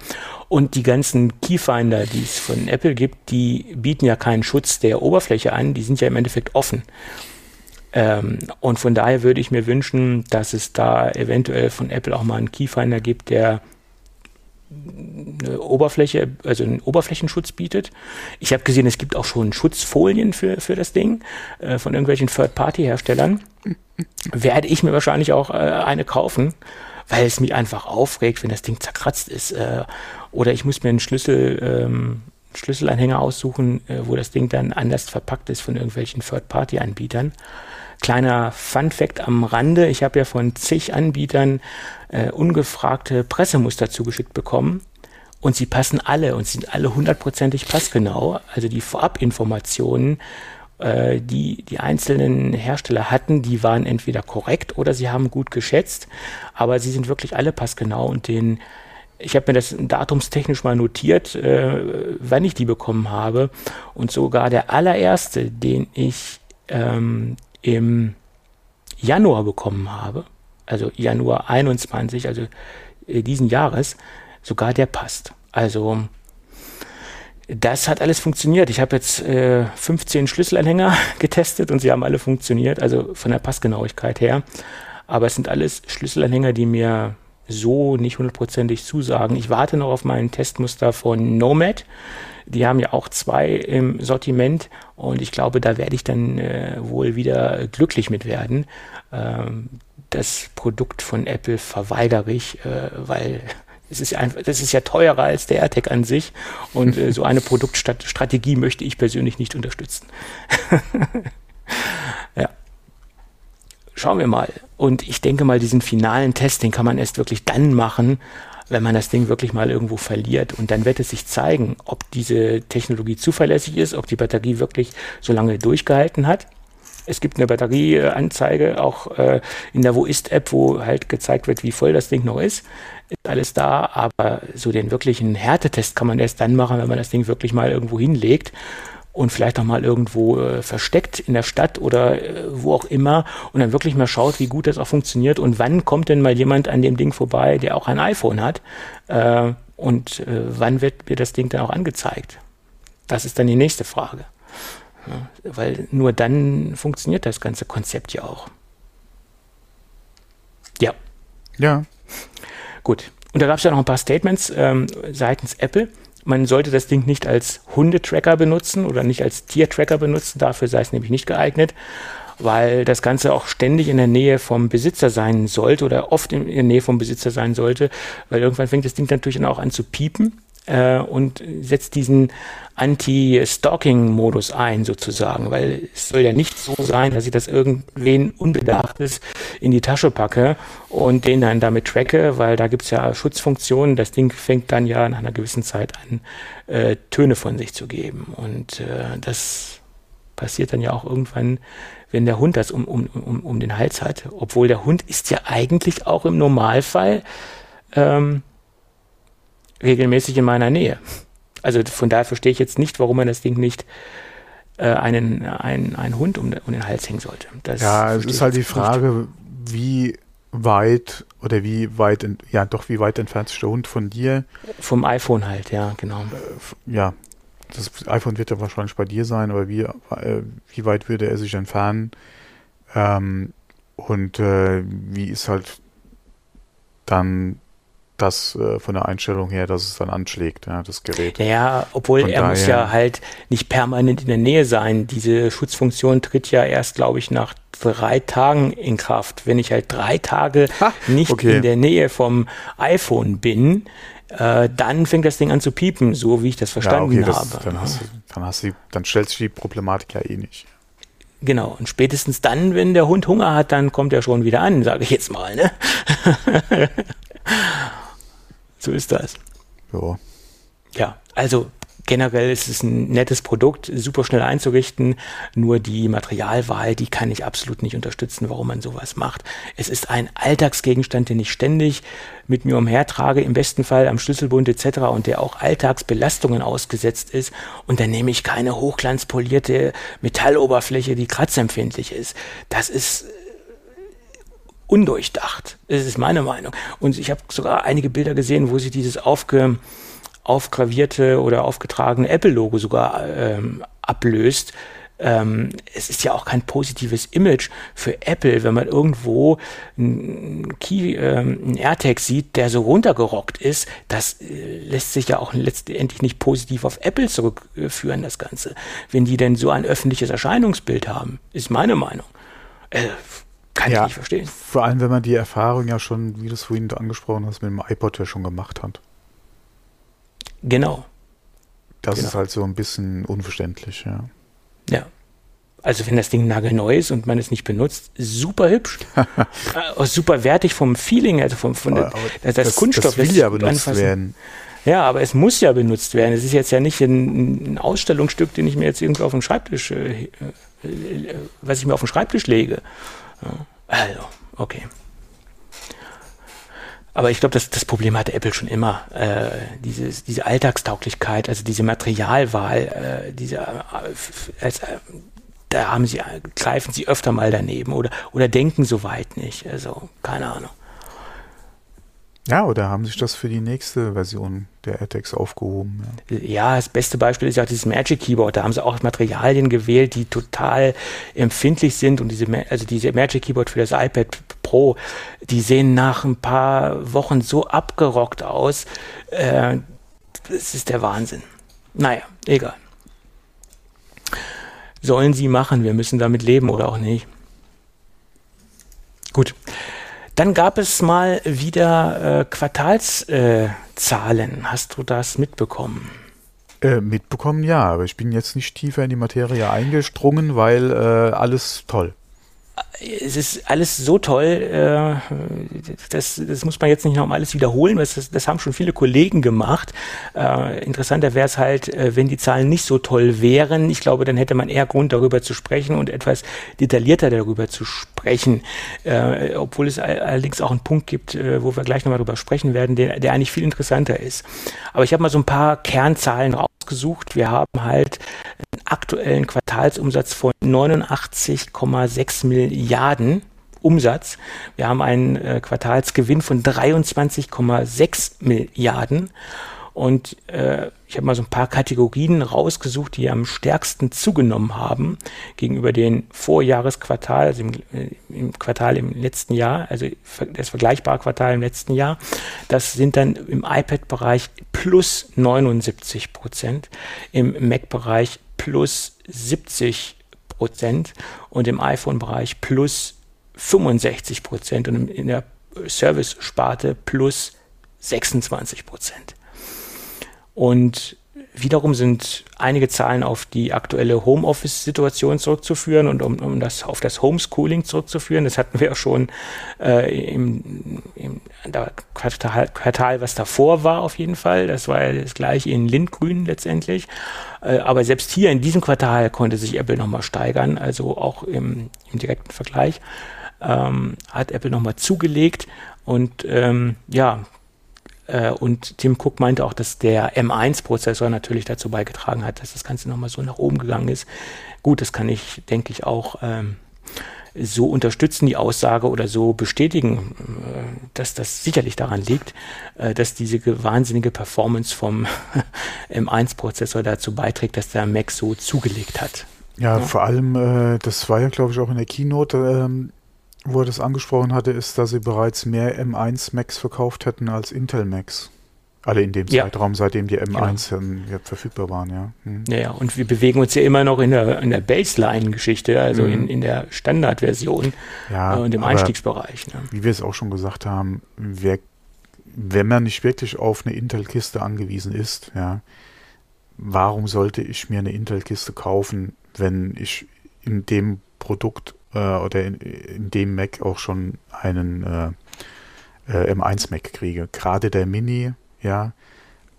Und die ganzen Keyfinder, die es von Apple gibt, die bieten ja keinen Schutz der Oberfläche an, die sind ja im Endeffekt offen. Ähm, und von daher würde ich mir wünschen, dass es da eventuell von Apple auch mal einen Keyfinder gibt, der eine Oberfläche, also einen Oberflächenschutz bietet. Ich habe gesehen, es gibt auch schon Schutzfolien für, für das Ding äh, von irgendwelchen Third-Party-Herstellern. Werde ich mir wahrscheinlich auch äh, eine kaufen, weil es mich einfach aufregt, wenn das Ding zerkratzt ist. Äh, oder ich muss mir einen Schlüssel, ähm, Schlüsselanhänger aussuchen, äh, wo das Ding dann anders verpackt ist von irgendwelchen Third-Party-Anbietern. Kleiner Fun-Fact am Rande: Ich habe ja von zig Anbietern äh, ungefragte Pressemuster zugeschickt bekommen. Und sie passen alle und sind alle hundertprozentig passgenau. Also die Vorabinformationen, äh, die die einzelnen Hersteller hatten, die waren entweder korrekt oder sie haben gut geschätzt. Aber sie sind wirklich alle passgenau und den ich habe mir das datumstechnisch mal notiert, äh, wann ich die bekommen habe. Und sogar der allererste, den ich ähm, im Januar bekommen habe, also Januar 21, also äh, diesen Jahres, sogar der passt. Also das hat alles funktioniert. Ich habe jetzt äh, 15 Schlüsselanhänger getestet und sie haben alle funktioniert, also von der Passgenauigkeit her. Aber es sind alles Schlüsselanhänger, die mir so nicht hundertprozentig zusagen. Ich warte noch auf meinen Testmuster von Nomad. Die haben ja auch zwei im Sortiment und ich glaube, da werde ich dann äh, wohl wieder glücklich mit werden. Ähm, das Produkt von Apple verweigere ich, äh, weil es ist ja einfach, das ist ja teurer als der AirTag an sich und äh, so eine Produktstrategie möchte ich persönlich nicht unterstützen. ja. Schauen wir mal. Und ich denke mal, diesen finalen Test, den kann man erst wirklich dann machen, wenn man das Ding wirklich mal irgendwo verliert. Und dann wird es sich zeigen, ob diese Technologie zuverlässig ist, ob die Batterie wirklich so lange durchgehalten hat. Es gibt eine Batterieanzeige auch äh, in der Wo ist App, wo halt gezeigt wird, wie voll das Ding noch ist. Ist alles da, aber so den wirklichen Härtetest kann man erst dann machen, wenn man das Ding wirklich mal irgendwo hinlegt und vielleicht auch mal irgendwo äh, versteckt in der Stadt oder äh, wo auch immer und dann wirklich mal schaut, wie gut das auch funktioniert und wann kommt denn mal jemand an dem Ding vorbei, der auch ein iPhone hat äh, und äh, wann wird mir das Ding dann auch angezeigt? Das ist dann die nächste Frage. Ja, weil nur dann funktioniert das ganze Konzept ja auch. Ja. Ja. Gut. Und da gab es ja noch ein paar Statements ähm, seitens Apple. Man sollte das Ding nicht als Hundetracker benutzen oder nicht als Tiertracker benutzen. Dafür sei es nämlich nicht geeignet, weil das Ganze auch ständig in der Nähe vom Besitzer sein sollte oder oft in der Nähe vom Besitzer sein sollte, weil irgendwann fängt das Ding natürlich dann auch an zu piepen äh, und setzt diesen Anti-Stalking-Modus ein, sozusagen, weil es soll ja nicht so sein, dass ich das irgendwen Unbedachtes in die Tasche packe und den dann damit tracke, weil da gibt es ja Schutzfunktionen. Das Ding fängt dann ja nach einer gewissen Zeit an, äh, Töne von sich zu geben. Und äh, das passiert dann ja auch irgendwann, wenn der Hund das um, um, um, um den Hals hat. Obwohl der Hund ist ja eigentlich auch im Normalfall ähm, regelmäßig in meiner Nähe. Also von daher verstehe ich jetzt nicht, warum man das Ding nicht äh, einen, einen, einen Hund um, um den Hals hängen sollte. Das ja, es ist halt die Frage, nicht. wie weit oder wie weit, ja doch, wie weit entfernt ist der Hund von dir? Vom iPhone halt, ja, genau. Äh, ja, das iPhone wird ja wahrscheinlich bei dir sein, aber wie, äh, wie weit würde er sich entfernen? Ähm, und äh, wie ist halt dann das äh, von der Einstellung her, dass es dann anschlägt, ja, das Gerät. Ja, obwohl von er muss ja halt nicht permanent in der Nähe sein. Diese Schutzfunktion tritt ja erst, glaube ich, nach drei Tagen in Kraft. Wenn ich halt drei Tage ha, nicht okay. in der Nähe vom iPhone bin, äh, dann fängt das Ding an zu piepen, so wie ich das verstanden ja, okay, das, habe. Dann, hast du, dann, hast du, dann stellst du die Problematik ja eh nicht. Genau, und spätestens dann, wenn der Hund Hunger hat, dann kommt er schon wieder an, sage ich jetzt mal. Ne? So ist das. Ja. Ja, also generell ist es ein nettes Produkt, super schnell einzurichten. Nur die Materialwahl, die kann ich absolut nicht unterstützen, warum man sowas macht. Es ist ein Alltagsgegenstand, den ich ständig mit mir umhertrage, im besten Fall am Schlüsselbund etc. und der auch Alltagsbelastungen ausgesetzt ist. Und dann nehme ich keine hochglanzpolierte Metalloberfläche, die kratzempfindlich ist. Das ist undurchdacht. Das ist meine Meinung. Und ich habe sogar einige Bilder gesehen, wo sie dieses aufge, aufgravierte oder aufgetragene Apple-Logo sogar ähm, ablöst. Ähm, es ist ja auch kein positives Image für Apple, wenn man irgendwo einen, Key, ähm, einen AirTag sieht, der so runtergerockt ist. Das äh, lässt sich ja auch letztendlich nicht positiv auf Apple zurückführen, das Ganze. Wenn die denn so ein öffentliches Erscheinungsbild haben, ist meine Meinung. Äh, kann ja, ich nicht verstehen. Vor allem, wenn man die Erfahrung ja schon, wie du es vorhin angesprochen hast, mit dem iPod ja schon gemacht hat. Genau. Das genau. ist halt so ein bisschen unverständlich, ja. Ja. Also wenn das Ding nagelneu ist und man es nicht benutzt, super hübsch, äh, super wertig vom Feeling, also vom, von aber, der, das, das, Kunststoff. Das will ja benutzt anfassen. werden. Ja, aber es muss ja benutzt werden. Es ist jetzt ja nicht ein, ein Ausstellungsstück, den ich mir jetzt irgendwo auf den Schreibtisch, äh, äh, was ich mir auf den Schreibtisch lege. Also, okay. Aber ich glaube, das, das Problem hatte Apple schon immer. Äh, dieses, diese Alltagstauglichkeit, also diese Materialwahl, äh, diese, äh, als, äh, da haben sie, greifen sie öfter mal daneben oder, oder denken so weit nicht. Also, keine Ahnung. Ja, oder haben sich das für die nächste Version der AirTags aufgehoben? Ja. ja, das beste Beispiel ist ja dieses Magic Keyboard. Da haben sie auch Materialien gewählt, die total empfindlich sind. Und diese, also diese Magic Keyboard für das iPad Pro, die sehen nach ein paar Wochen so abgerockt aus. Äh, das ist der Wahnsinn. Naja, egal. Sollen sie machen, wir müssen damit leben oder auch nicht. Gut. Dann gab es mal wieder äh, Quartalszahlen. Äh, Hast du das mitbekommen? Äh, mitbekommen, ja, aber ich bin jetzt nicht tiefer in die Materie eingestrungen, weil äh, alles toll es ist alles so toll, äh, das, das muss man jetzt nicht noch mal alles wiederholen, das, das haben schon viele Kollegen gemacht. Äh, interessanter wäre es halt, äh, wenn die Zahlen nicht so toll wären. Ich glaube, dann hätte man eher Grund, darüber zu sprechen und etwas detaillierter darüber zu sprechen. obwohl es allerdings auch einen Punkt gibt, wo wir gleich nochmal drüber sprechen werden, der, der eigentlich viel interessanter ist. Aber ich habe mal so ein paar Kernzahlen rausgesucht. Wir haben halt aktuellen Quartalsumsatz von 89,6 Milliarden Umsatz. Wir haben einen äh, Quartalsgewinn von 23,6 Milliarden. Und äh, ich habe mal so ein paar Kategorien rausgesucht, die am stärksten zugenommen haben gegenüber den Vorjahresquartal, also im, äh, im Quartal im letzten Jahr, also das vergleichbare Quartal im letzten Jahr. Das sind dann im iPad-Bereich plus 79 Prozent, im Mac-Bereich plus 70 Prozent und im iPhone-Bereich plus 65 Prozent und in der Service-Sparte plus 26 Prozent. Und wiederum sind einige Zahlen auf die aktuelle Homeoffice-Situation zurückzuführen und um, um, das auf das Homeschooling zurückzuführen. Das hatten wir ja schon äh, im, im Quartal, Quartal, was davor war auf jeden Fall. Das war ja das gleiche in Lindgrün letztendlich. Äh, aber selbst hier in diesem Quartal konnte sich Apple nochmal steigern, also auch im, im direkten Vergleich ähm, hat Apple nochmal zugelegt und ähm, ja, und Tim Cook meinte auch, dass der M1-Prozessor natürlich dazu beigetragen hat, dass das Ganze nochmal so nach oben gegangen ist. Gut, das kann ich, denke ich, auch ähm, so unterstützen, die Aussage oder so bestätigen, äh, dass das sicherlich daran liegt, äh, dass diese wahnsinnige Performance vom M1-Prozessor dazu beiträgt, dass der Mac so zugelegt hat. Ja, ja. vor allem, äh, das war ja, glaube ich, auch in der Keynote, ähm, wo er das angesprochen hatte, ist, dass sie bereits mehr M1 Macs verkauft hätten als Intel Macs. Alle in dem ja. Zeitraum, seitdem die M1 genau. ja, verfügbar waren, ja. Hm. Ja, und wir bewegen uns ja immer noch in der, in der Baseline-Geschichte, also mhm. in, in der Standardversion ja, äh, und im Einstiegsbereich. Ne? Wie wir es auch schon gesagt haben, wer, wenn man nicht wirklich auf eine Intel-Kiste angewiesen ist, ja, warum sollte ich mir eine Intel-Kiste kaufen, wenn ich in dem Produkt äh, oder in, in, dem Mac auch schon einen äh, äh, M1 Mac kriege. Gerade der Mini, ja,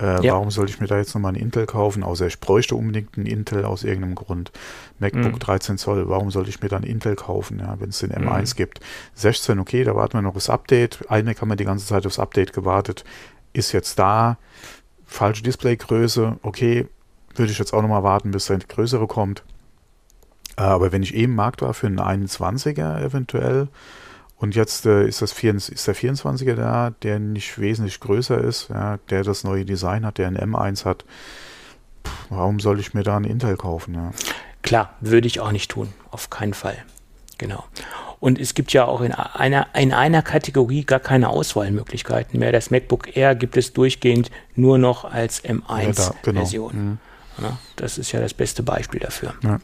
äh, ja. Warum sollte ich mir da jetzt nochmal einen Intel kaufen? Außer ich bräuchte unbedingt einen Intel aus irgendeinem Grund. MacBook mhm. 13 Zoll, warum sollte ich mir dann Intel kaufen, ja, wenn es den M1 mhm. gibt? 16, okay, da warten wir noch das Update. iMac haben wir die ganze Zeit aufs Update gewartet. Ist jetzt da. Falsche Displaygröße, okay, würde ich jetzt auch nochmal warten, bis der größere kommt. Aber wenn ich eben Markt war für einen 21er eventuell und jetzt äh, ist, das 4, ist der 24er da, der nicht wesentlich größer ist, ja, der das neue Design hat, der ein M1 hat, pff, warum soll ich mir da einen Intel kaufen? Ja? Klar, würde ich auch nicht tun, auf keinen Fall. Genau. Und es gibt ja auch in einer, in einer Kategorie gar keine Auswahlmöglichkeiten mehr. Das MacBook Air gibt es durchgehend nur noch als M1-Version. Ja, genau. mhm. das ist ja das beste Beispiel dafür. Ja.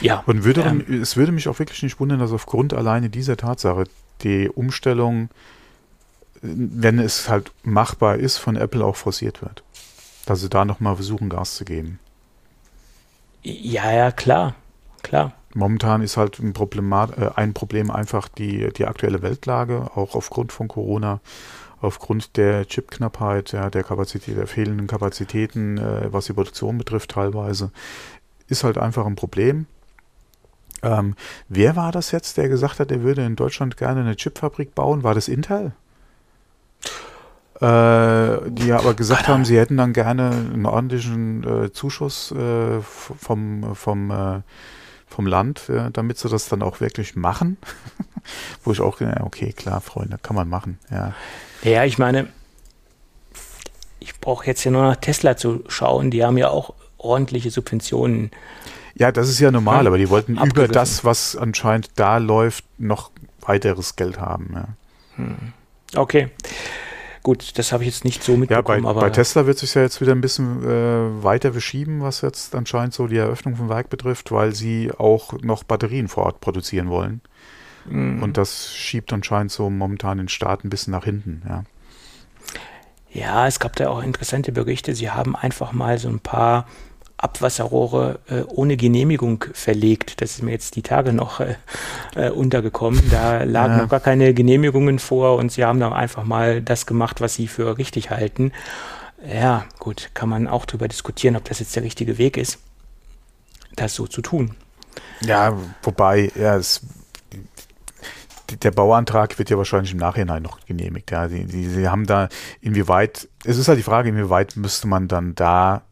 Ja. Und würde ähm, es würde mich auch wirklich nicht wundern, dass aufgrund alleine dieser Tatsache die Umstellung, wenn es halt machbar ist, von Apple auch forciert wird. Dass sie da nochmal versuchen, Gas zu geben. Ja, ja, klar. Klar. Momentan ist halt ein, Problemat, äh, ein Problem einfach die, die aktuelle Weltlage, auch aufgrund von Corona, aufgrund der Chipknappheit, ja, der Kapazität, der fehlenden Kapazitäten, äh, was die Produktion betrifft teilweise, ist halt einfach ein Problem. Ähm, wer war das jetzt, der gesagt hat, er würde in Deutschland gerne eine Chipfabrik bauen? War das Intel? Äh, die aber gesagt haben, sie hätten dann gerne einen ordentlichen äh, Zuschuss äh, vom, vom, äh, vom Land, damit sie das dann auch wirklich machen. Wo ich auch, okay, klar, Freunde, kann man machen. Ja, ja ich meine, ich brauche jetzt ja nur nach Tesla zu schauen. Die haben ja auch ordentliche Subventionen ja, das ist ja normal, aber die wollten über das, was anscheinend da läuft, noch weiteres Geld haben. Ja. Hm. Okay. Gut, das habe ich jetzt nicht so mitbekommen. Ja, bei, bei Tesla wird sich ja jetzt wieder ein bisschen äh, weiter verschieben, was jetzt anscheinend so die Eröffnung vom Werk betrifft, weil sie auch noch Batterien vor Ort produzieren wollen. Mhm. Und das schiebt anscheinend so momentan den Start ein bisschen nach hinten, ja. Ja, es gab da auch interessante Berichte. Sie haben einfach mal so ein paar Abwasserrohre äh, ohne Genehmigung verlegt. Das ist mir jetzt die Tage noch äh, äh, untergekommen. Da lagen ja. noch gar keine Genehmigungen vor und sie haben dann einfach mal das gemacht, was sie für richtig halten. Ja, gut, kann man auch darüber diskutieren, ob das jetzt der richtige Weg ist, das so zu tun. Ja, wobei, ja, es, der Bauantrag wird ja wahrscheinlich im Nachhinein noch genehmigt. Ja, sie, sie, sie haben da, inwieweit, es ist halt die Frage, inwieweit müsste man dann da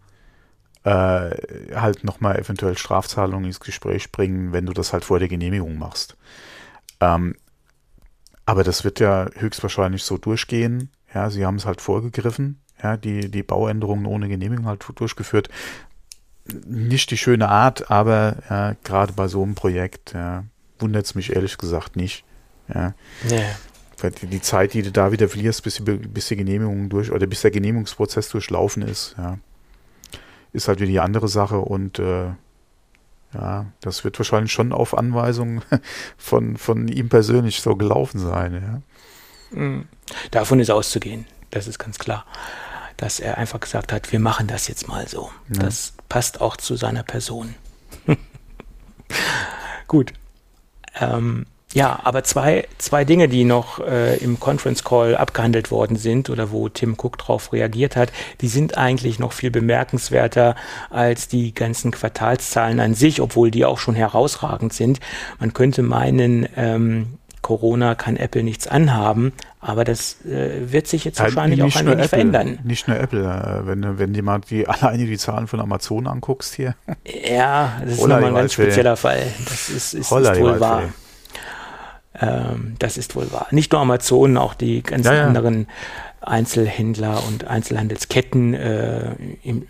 äh, halt nochmal eventuell Strafzahlungen ins Gespräch bringen, wenn du das halt vor der Genehmigung machst. Ähm, aber das wird ja höchstwahrscheinlich so durchgehen. Ja, sie haben es halt vorgegriffen. ja, die, die Bauänderungen ohne Genehmigung halt durchgeführt. Nicht die schöne Art, aber ja, gerade bei so einem Projekt ja, wundert es mich ehrlich gesagt nicht. Ja. ja. Die, die, Zeit, die du da wieder verlierst, bis die, bis die Genehmigung durch oder bis der Genehmigungsprozess durchlaufen ist, ja, ist halt wieder die andere Sache und äh, ja, das wird wahrscheinlich schon auf Anweisung von, von ihm persönlich so gelaufen sein. Ja. Mhm. Davon ist auszugehen, das ist ganz klar, dass er einfach gesagt hat, wir machen das jetzt mal so. Ja. Das passt auch zu seiner Person. Gut. Ähm, ja, aber zwei, zwei Dinge, die noch äh, im Conference Call abgehandelt worden sind oder wo Tim Cook darauf reagiert hat, die sind eigentlich noch viel bemerkenswerter als die ganzen Quartalszahlen an sich, obwohl die auch schon herausragend sind. Man könnte meinen, ähm, Corona kann Apple nichts anhaben, aber das äh, wird sich jetzt wahrscheinlich auch ein wenig Apple, verändern. Nicht nur Apple, äh, wenn, wenn du mal die, alleine die Zahlen von Amazon anguckst hier. Ja, das ist nochmal ein ganz spezieller Fall. Das ist, ist, ist wohl wahr. Ähm, das ist wohl wahr. Nicht nur Amazon, auch die ganzen ja, ja. anderen Einzelhändler und Einzelhandelsketten äh, im,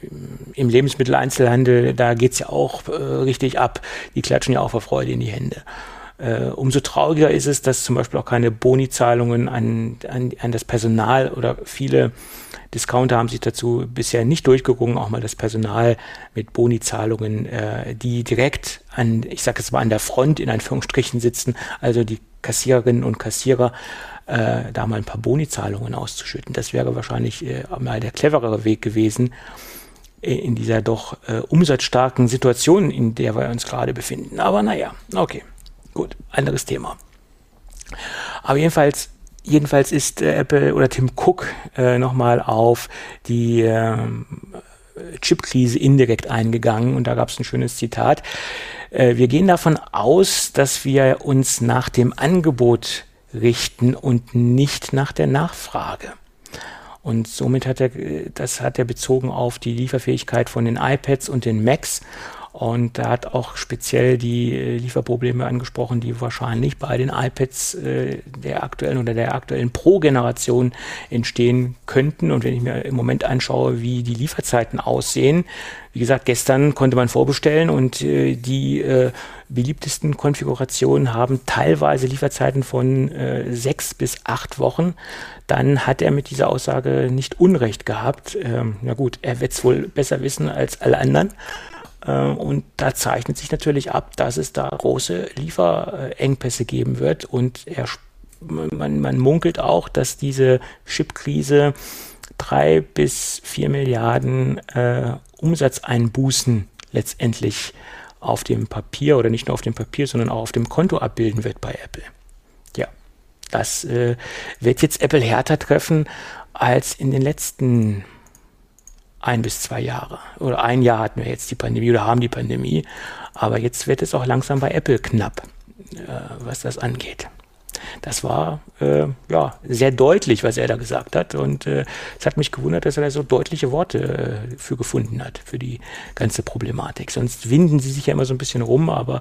im Lebensmitteleinzelhandel, da geht es ja auch äh, richtig ab. Die klatschen ja auch vor Freude in die Hände. Äh, umso trauriger ist es, dass zum Beispiel auch keine Boni-Zahlungen an, an, an das Personal oder viele Discounter haben sich dazu bisher nicht durchgerungen, auch mal das Personal mit Boni-Zahlungen, äh, die direkt an, ich sage es mal, an der Front in Anführungsstrichen sitzen, also die Kassiererinnen und Kassierer, äh, da mal ein paar Boni-Zahlungen auszuschütten. Das wäre wahrscheinlich äh, mal der cleverere Weg gewesen in dieser doch äh, umsatzstarken Situation, in der wir uns gerade befinden. Aber naja, okay. Gut, anderes Thema. Aber jedenfalls, jedenfalls ist äh, Apple oder Tim Cook äh, nochmal auf die äh, Chipkrise indirekt eingegangen und da gab es ein schönes Zitat. Äh, wir gehen davon aus, dass wir uns nach dem Angebot richten und nicht nach der Nachfrage. Und somit hat er, das hat er bezogen auf die Lieferfähigkeit von den iPads und den Macs und er hat auch speziell die äh, Lieferprobleme angesprochen, die wahrscheinlich bei den iPads äh, der aktuellen oder der aktuellen Pro-Generation entstehen könnten. Und wenn ich mir im Moment anschaue, wie die Lieferzeiten aussehen, wie gesagt, gestern konnte man vorbestellen und äh, die beliebtesten Konfigurationen haben teilweise Lieferzeiten von sechs bis acht Wochen. Dann hat er mit dieser Aussage nicht Unrecht gehabt. Ähm, na gut, er wird es wohl besser wissen als alle anderen. Ähm, und da zeichnet sich natürlich ab, dass es da große Lieferengpässe geben wird. Und er, man, man munkelt auch, dass diese Chipkrise drei bis vier Milliarden äh, Umsatzeinbußen letztendlich auf dem Papier oder nicht nur auf dem Papier, sondern auch auf dem Konto abbilden wird bei Apple. Ja, das äh, wird jetzt Apple härter treffen als in den letzten ein bis zwei Jahre. Oder ein Jahr hatten wir jetzt die Pandemie oder haben die Pandemie. Aber jetzt wird es auch langsam bei Apple knapp, äh, was das angeht. Das war äh, ja sehr deutlich, was er da gesagt hat. Und äh, es hat mich gewundert, dass er da so deutliche Worte äh, für gefunden hat, für die ganze Problematik. Sonst winden sie sich ja immer so ein bisschen rum, aber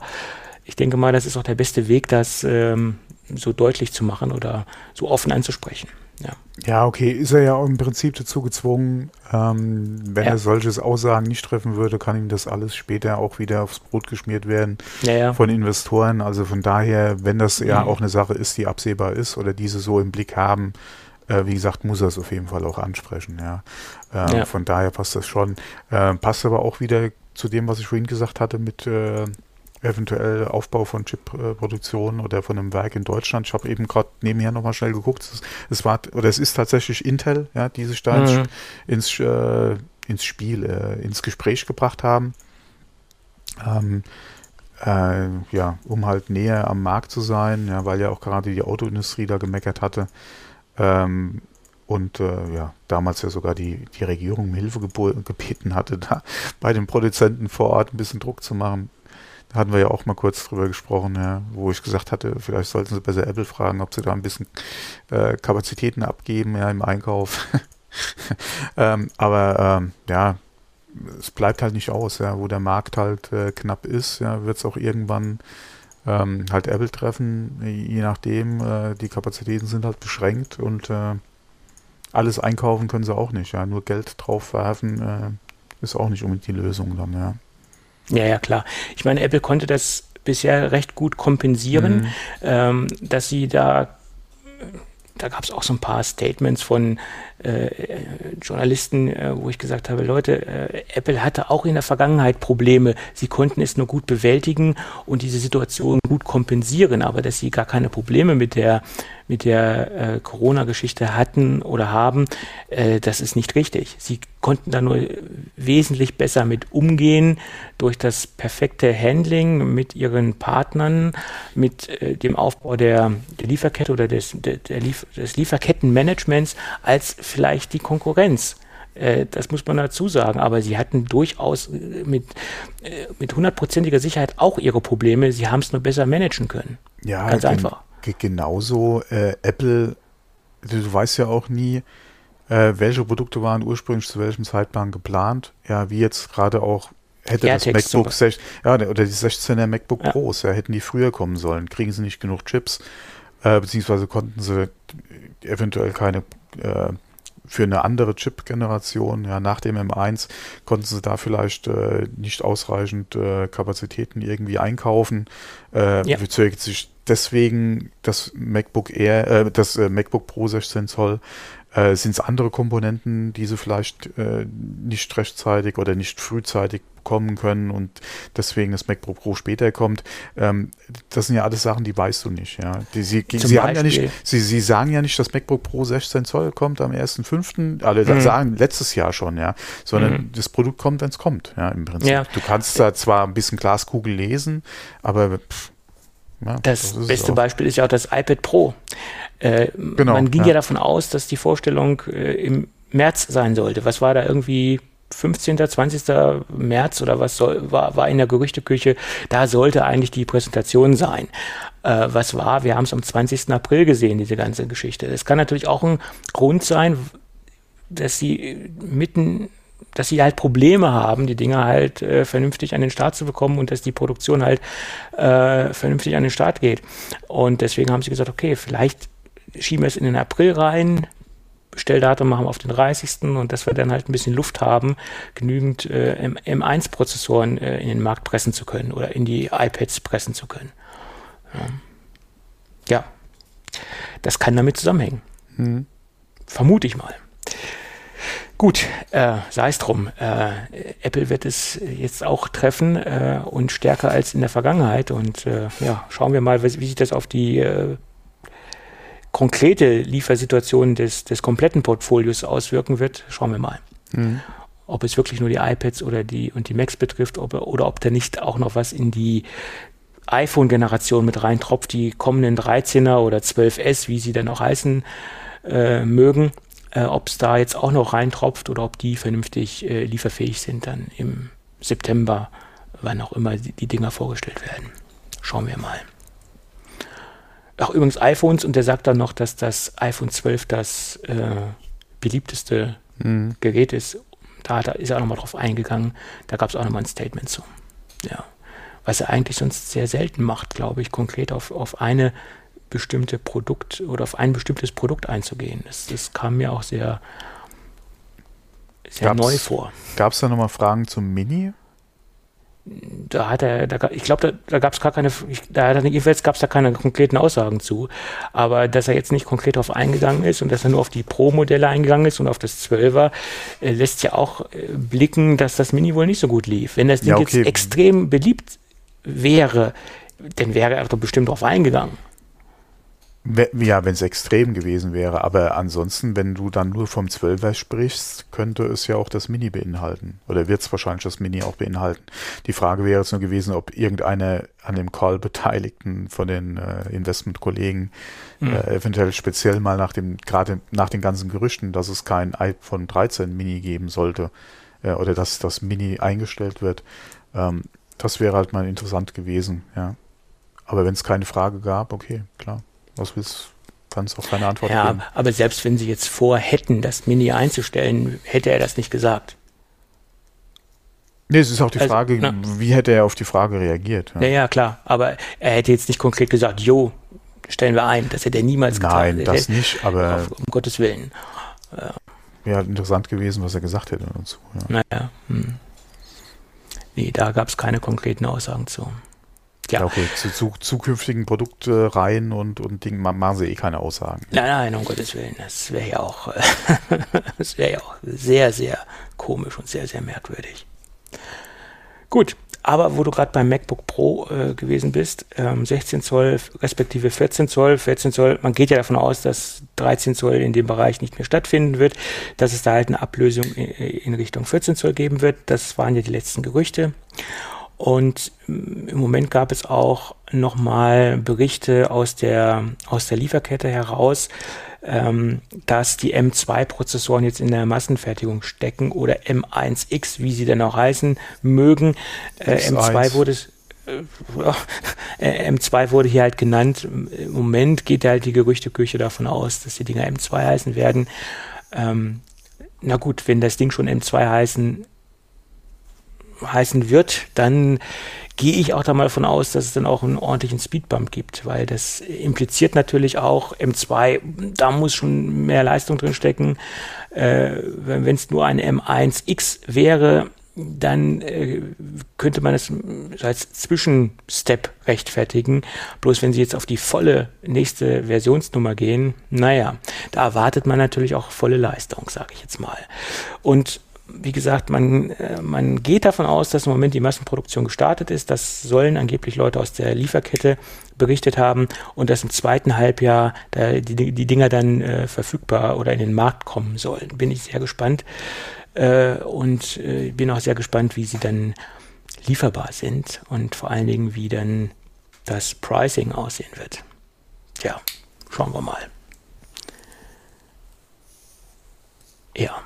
ich denke mal, das ist auch der beste Weg, das ähm, so deutlich zu machen oder so offen anzusprechen. Ja. ja, okay, ist er ja im Prinzip dazu gezwungen, ähm, wenn ja. er solches Aussagen nicht treffen würde, kann ihm das alles später auch wieder aufs Brot geschmiert werden ja, ja. von Investoren. Also von daher, wenn das ja mhm. auch eine Sache ist, die absehbar ist oder diese so im Blick haben, äh, wie gesagt, muss er es auf jeden Fall auch ansprechen. Ja. Äh, von daher passt das schon. Äh, passt aber auch wieder zu dem, was ich vorhin gesagt hatte mit äh, eventuell Aufbau von Chip-Produktion oder von einem Werk in Deutschland. Ich habe eben gerade nebenher nochmal schnell geguckt. Es, es, war oder es ist tatsächlich Intel, ja, die sich da mhm. ins, äh, ins Spiel, äh, ins Gespräch gebracht haben. Ähm, äh, ja, um halt näher am Markt zu sein, ja, weil ja auch gerade die Autoindustrie da gemeckert hatte. Ähm, und äh, ja, damals ja sogar die, die Regierung um Hilfe gebeten hatte, da bei den Produzenten vor Ort ein bisschen Druck zu machen hatten wir ja auch mal kurz drüber gesprochen, ja, wo ich gesagt hatte, vielleicht sollten sie besser Apple fragen, ob sie da ein bisschen äh, Kapazitäten abgeben, ja, im Einkauf. ähm, aber ähm, ja, es bleibt halt nicht aus, ja, wo der Markt halt äh, knapp ist, ja, wird es auch irgendwann ähm, halt Apple treffen, je nachdem, äh, die Kapazitäten sind halt beschränkt und äh, alles einkaufen können sie auch nicht. Ja, nur Geld drauf werfen äh, ist auch nicht unbedingt die Lösung dann. Ja. Ja, ja, klar. Ich meine, Apple konnte das bisher recht gut kompensieren, mhm. ähm, dass sie da da gab es auch so ein paar Statements von äh, Journalisten, äh, wo ich gesagt habe, Leute, äh, Apple hatte auch in der Vergangenheit Probleme. Sie konnten es nur gut bewältigen und diese Situation gut kompensieren, aber dass sie gar keine Probleme mit der mit der äh, Corona-Geschichte hatten oder haben, äh, das ist nicht richtig. Sie konnten da nur wesentlich besser mit umgehen durch das perfekte Handling mit ihren Partnern, mit äh, dem Aufbau der, der Lieferkette oder des, der, der Lief des Lieferkettenmanagements als vielleicht die Konkurrenz äh, das muss man dazu sagen. Aber sie hatten durchaus äh, mit, äh, mit hundertprozentiger Sicherheit auch ihre Probleme. Sie haben es nur besser managen können. Ja, ganz einfach genauso äh, Apple, du weißt ja auch nie, äh, welche Produkte waren ursprünglich zu welchem Zeitplan geplant. Ja, wie jetzt gerade auch hätte das MacBook 6, ja, oder die 16er MacBook ja. Pros, ja, hätten die früher kommen sollen. Kriegen sie nicht genug Chips, äh, beziehungsweise konnten sie eventuell keine äh, für eine andere Chip-Generation, ja, nach dem M1 konnten sie da vielleicht äh, nicht ausreichend äh, Kapazitäten irgendwie einkaufen. Äh, ja. Sich deswegen das MacBook Air, äh, das äh, MacBook Pro 16 Zoll äh, sind es andere Komponenten, die sie vielleicht äh, nicht rechtzeitig oder nicht frühzeitig bekommen können und deswegen das MacBook Pro später kommt. Ähm, das sind ja alles Sachen, die weißt du nicht. Ja, die, sie, sie, haben ja nicht, sie, sie sagen ja nicht, das MacBook Pro 16 Zoll kommt am 1.5., alle mhm. sagen letztes Jahr schon, ja, sondern mhm. das Produkt kommt, wenn es kommt, ja, im Prinzip. Ja. Du kannst da zwar ein bisschen Glaskugel lesen, aber pff, ja, das, das beste Beispiel ist ja auch das iPad Pro. Äh, genau, man ging ja. ja. davon aus, dass die Vorstellung äh, im März sein sollte. Was war da irgendwie 15., 20. März oder was soll, war, war in der Gerüchteküche? Da sollte eigentlich die Präsentation sein. Äh, was war? Wir haben es am 20. April gesehen, diese ganze Geschichte. Es kann natürlich auch ein Grund sein, dass sie mitten dass sie halt Probleme haben, die Dinge halt äh, vernünftig an den Start zu bekommen und dass die Produktion halt äh, vernünftig an den Start geht. Und deswegen haben sie gesagt, okay, vielleicht schieben wir es in den April rein, Bestelldatum machen wir auf den 30. und dass wir dann halt ein bisschen Luft haben, genügend äh, M1-Prozessoren äh, in den Markt pressen zu können oder in die iPads pressen zu können. Ja, ja. das kann damit zusammenhängen. Mhm. Vermute ich mal. Gut, äh, sei es drum. Äh, Apple wird es jetzt auch treffen äh, und stärker als in der Vergangenheit. Und äh, ja, schauen wir mal, wie, wie sich das auf die äh, konkrete Liefersituation des, des kompletten Portfolios auswirken wird. Schauen wir mal. Mhm. Ob es wirklich nur die iPads oder die und die Macs betrifft, ob, oder ob da nicht auch noch was in die iPhone-Generation mit reintropft, die kommenden 13er oder 12S, wie sie dann auch heißen äh, mögen äh, ob es da jetzt auch noch reintropft oder ob die vernünftig äh, lieferfähig sind dann im September, wann auch immer die, die Dinger vorgestellt werden. Schauen wir mal. Ach, übrigens iPhones und der sagt dann noch, dass das iPhone 12 das äh, beliebteste mhm. Gerät ist. Da, da ist er auch nochmal drauf eingegangen. Da gab es auch nochmal ein Statement zu. Ja. Was er eigentlich sonst sehr selten macht, glaube ich, konkret auf, auf eine bestimmte Produkt oder auf ein bestimmtes Produkt einzugehen. Das, das kam mir auch sehr, sehr neu vor. Gab es da nochmal Fragen zum Mini? Da hat er, da, ich glaube, da, da gab es gar keine, ich, da hat er, jedenfalls gab es da keine konkreten Aussagen zu. Aber dass er jetzt nicht konkret darauf eingegangen ist und dass er nur auf die Pro-Modelle eingegangen ist und auf das 12er, äh, lässt ja auch äh, blicken, dass das Mini wohl nicht so gut lief. Wenn das Ding ja, okay. jetzt extrem beliebt wäre, dann wäre er doch bestimmt darauf eingegangen. Ja, wenn es extrem gewesen wäre, aber ansonsten, wenn du dann nur vom 12er sprichst, könnte es ja auch das Mini beinhalten. Oder wird es wahrscheinlich das Mini auch beinhalten. Die Frage wäre jetzt nur gewesen, ob irgendeine an dem Call Beteiligten von den äh, Investmentkollegen mhm. äh, eventuell speziell mal nach dem, gerade nach den ganzen Gerüchten, dass es kein iPhone 13 Mini geben sollte, äh, oder dass das Mini eingestellt wird, ähm, das wäre halt mal interessant gewesen, ja. Aber wenn es keine Frage gab, okay, klar. Was willst kann es auch keine Antwort ja, geben. aber selbst wenn sie jetzt vorhätten, das Mini einzustellen, hätte er das nicht gesagt. Nee, es ist auch die also, Frage, na, wie hätte er auf die Frage reagiert? Ja. ja, ja, klar. Aber er hätte jetzt nicht konkret gesagt, jo, stellen wir ein. Das hätte er niemals gesagt. Nein, das nicht, aber. Auf, um Gottes Willen. ja. Wäre halt interessant gewesen, was er gesagt hätte dazu. Ja. Naja. Hm. Nee, da gab es keine konkreten Aussagen zu. Ja, ja okay. Zu, zu, zukünftigen Produktreihen und, und Dingen machen sie eh keine Aussagen. Nein, nein, um Gottes Willen. Das wäre ja auch, das wäre ja auch sehr, sehr komisch und sehr, sehr merkwürdig. Gut, aber wo du gerade beim MacBook Pro äh, gewesen bist, ähm, 16 Zoll respektive 14 Zoll, 14 Zoll, man geht ja davon aus, dass 13 Zoll in dem Bereich nicht mehr stattfinden wird, dass es da halt eine Ablösung in, in Richtung 14 Zoll geben wird. Das waren ja die letzten Gerüchte. Und im Moment gab es auch nochmal Berichte aus der, aus der Lieferkette heraus, ähm, dass die M2-Prozessoren jetzt in der Massenfertigung stecken oder M1X, wie sie denn auch heißen mögen. Äh, M2 wurde es äh, M2 wurde hier halt genannt. Im Moment geht halt die Gerüchteküche davon aus, dass die Dinger M2 heißen werden. Ähm, na gut, wenn das Ding schon M2 heißen, heißen wird, dann gehe ich auch da mal davon aus, dass es dann auch einen ordentlichen Speedbump gibt, weil das impliziert natürlich auch M2, da muss schon mehr Leistung drin stecken. Äh, wenn es nur ein M1X wäre, dann äh, könnte man es als Zwischenstep rechtfertigen. Bloß wenn Sie jetzt auf die volle nächste Versionsnummer gehen, naja, da erwartet man natürlich auch volle Leistung, sage ich jetzt mal. Und wie gesagt, man, äh, man geht davon aus, dass im Moment die Massenproduktion gestartet ist. Das sollen angeblich Leute aus der Lieferkette berichtet haben und dass im zweiten Halbjahr da die, die Dinger dann äh, verfügbar oder in den Markt kommen sollen. Bin ich sehr gespannt äh, und äh, bin auch sehr gespannt, wie sie dann lieferbar sind und vor allen Dingen, wie dann das Pricing aussehen wird. Ja, schauen wir mal. Ja.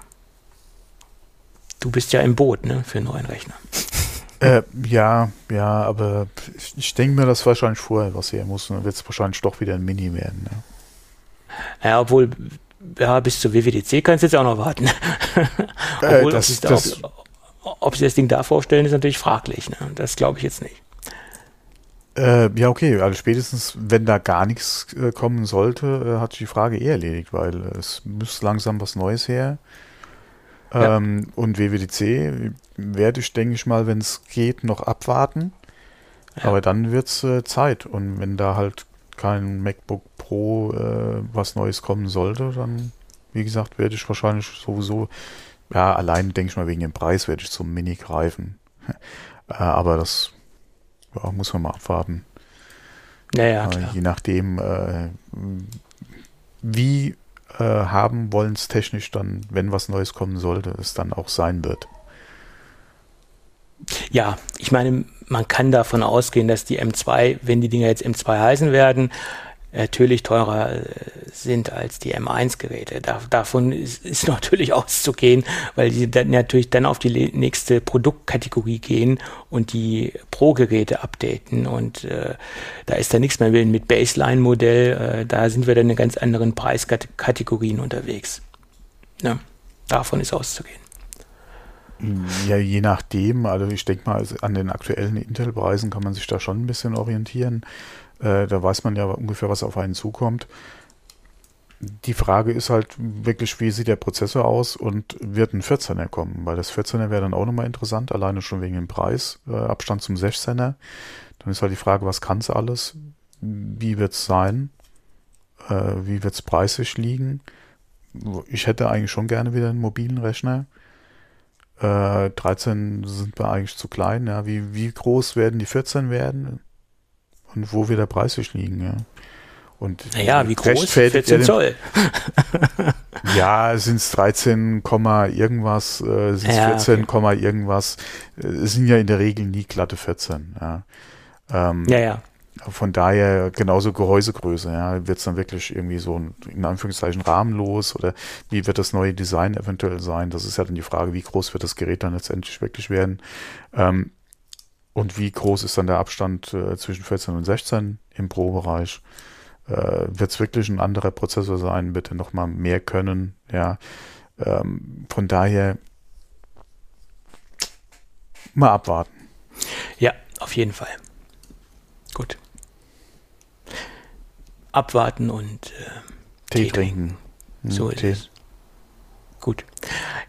Du bist ja im Boot, ne, für einen neuen Rechner. Äh, ja, ja, aber ich denke mir, dass wahrscheinlich vorher was her muss. dann wird es wahrscheinlich doch wieder ein Mini werden. Ne? Ja, obwohl, ja, bis zur WWDC kannst du jetzt auch noch warten. Äh, obwohl, das, ob, das, ob, ob, sie das Ding da vorstellen, ist natürlich fraglich. Ne? Das glaube ich jetzt nicht. Äh, ja, okay, also spätestens, wenn da gar nichts äh, kommen sollte, äh, hat sich die Frage eh erledigt, weil es muss langsam was Neues her. Ähm, und WWDC werde ich, denke ich mal, wenn es geht, noch abwarten. Ja. Aber dann wird es äh, Zeit. Und wenn da halt kein MacBook Pro äh, was Neues kommen sollte, dann, wie gesagt, werde ich wahrscheinlich sowieso, ja, allein denke ich mal wegen dem Preis, werde ich zum Mini greifen. äh, aber das ja, muss man mal abwarten. Naja, je nachdem, äh, wie äh, haben wollen es technisch dann, wenn was Neues kommen sollte, es dann auch sein wird. Ja, ich meine, man kann davon ausgehen, dass die M2, wenn die Dinger jetzt M2 heißen werden, natürlich teurer äh, sind als die M1-Geräte. Da, davon ist, ist, natürlich auszugehen, weil die dann natürlich dann auf die nächste Produktkategorie gehen und die Pro-Geräte updaten. Und äh, da ist da nichts mehr mit Baseline-Modell. Äh, da sind wir dann in ganz anderen Preiskategorien unterwegs. Ja, davon ist auszugehen. Ja, je nachdem. Also ich denke mal, an den aktuellen Intel-Preisen kann man sich da schon ein bisschen orientieren. Äh, da weiß man ja ungefähr, was auf einen zukommt. Die Frage ist halt wirklich, wie sieht der Prozessor aus und wird ein 14er kommen? Weil das 14er wäre dann auch nochmal interessant, alleine schon wegen dem Preis, äh, Abstand zum 16er. Dann ist halt die Frage, was kann es alles? Wie wird es sein? Äh, wie wird es preislich liegen? Ich hätte eigentlich schon gerne wieder einen mobilen Rechner. Äh, 13 sind wir eigentlich zu klein. Ja. Wie, wie groß werden die 14 werden? Und wo wir da preislich liegen, ja. Und naja, wie groß? 14 Zoll. ja, sind es 13, irgendwas, äh, sind es ja, 14, okay. irgendwas. Es sind ja in der Regel nie glatte 14. Ja, ähm, ja. ja. Von daher genauso Gehäusegröße, ja, wird es dann wirklich irgendwie so in Anführungszeichen rahmenlos oder wie wird das neue Design eventuell sein? Das ist ja dann die Frage, wie groß wird das Gerät dann letztendlich wirklich werden? Ähm, und wie groß ist dann der Abstand äh, zwischen 14 und 16 im Pro-Bereich? Äh, Wird es wirklich ein anderer Prozessor sein? Bitte nochmal mehr können? Ja. Ähm, von daher mal abwarten. Ja, auf jeden Fall. Gut. Abwarten und äh, Tee, Tee trinken. trinken. So ist Tee. es. Gut.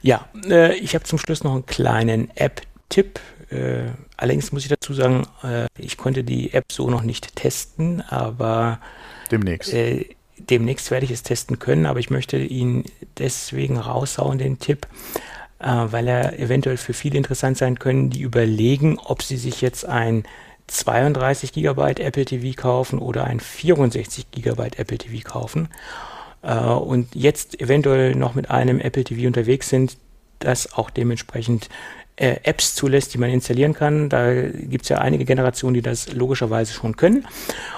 Ja, äh, ich habe zum Schluss noch einen kleinen App-Tipp. Allerdings muss ich dazu sagen, äh, ich konnte die App so noch nicht testen, aber demnächst. Äh, demnächst werde ich es testen können, aber ich möchte ihn deswegen raushauen, den Tipp, äh, weil er eventuell für viele interessant sein können, die überlegen, ob sie sich jetzt ein 32 GB Apple TV kaufen oder ein 64 GB Apple TV kaufen äh, und jetzt eventuell noch mit einem Apple TV unterwegs sind, das auch dementsprechend äh, Apps zulässt, die man installieren kann. Da gibt es ja einige Generationen, die das logischerweise schon können.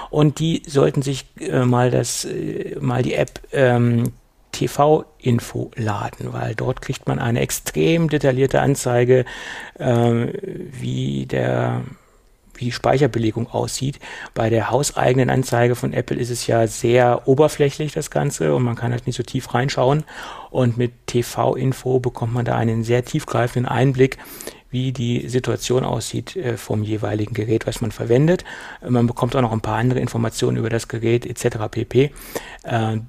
Und die sollten sich äh, mal das, äh, mal die App ähm, TV-Info laden, weil dort kriegt man eine extrem detaillierte Anzeige, äh, wie der wie die Speicherbelegung aussieht. Bei der hauseigenen Anzeige von Apple ist es ja sehr oberflächlich, das Ganze, und man kann halt nicht so tief reinschauen. Und mit TV-Info bekommt man da einen sehr tiefgreifenden Einblick, wie die Situation aussieht äh, vom jeweiligen Gerät, was man verwendet. Man bekommt auch noch ein paar andere Informationen über das Gerät etc. pp. Äh, äh,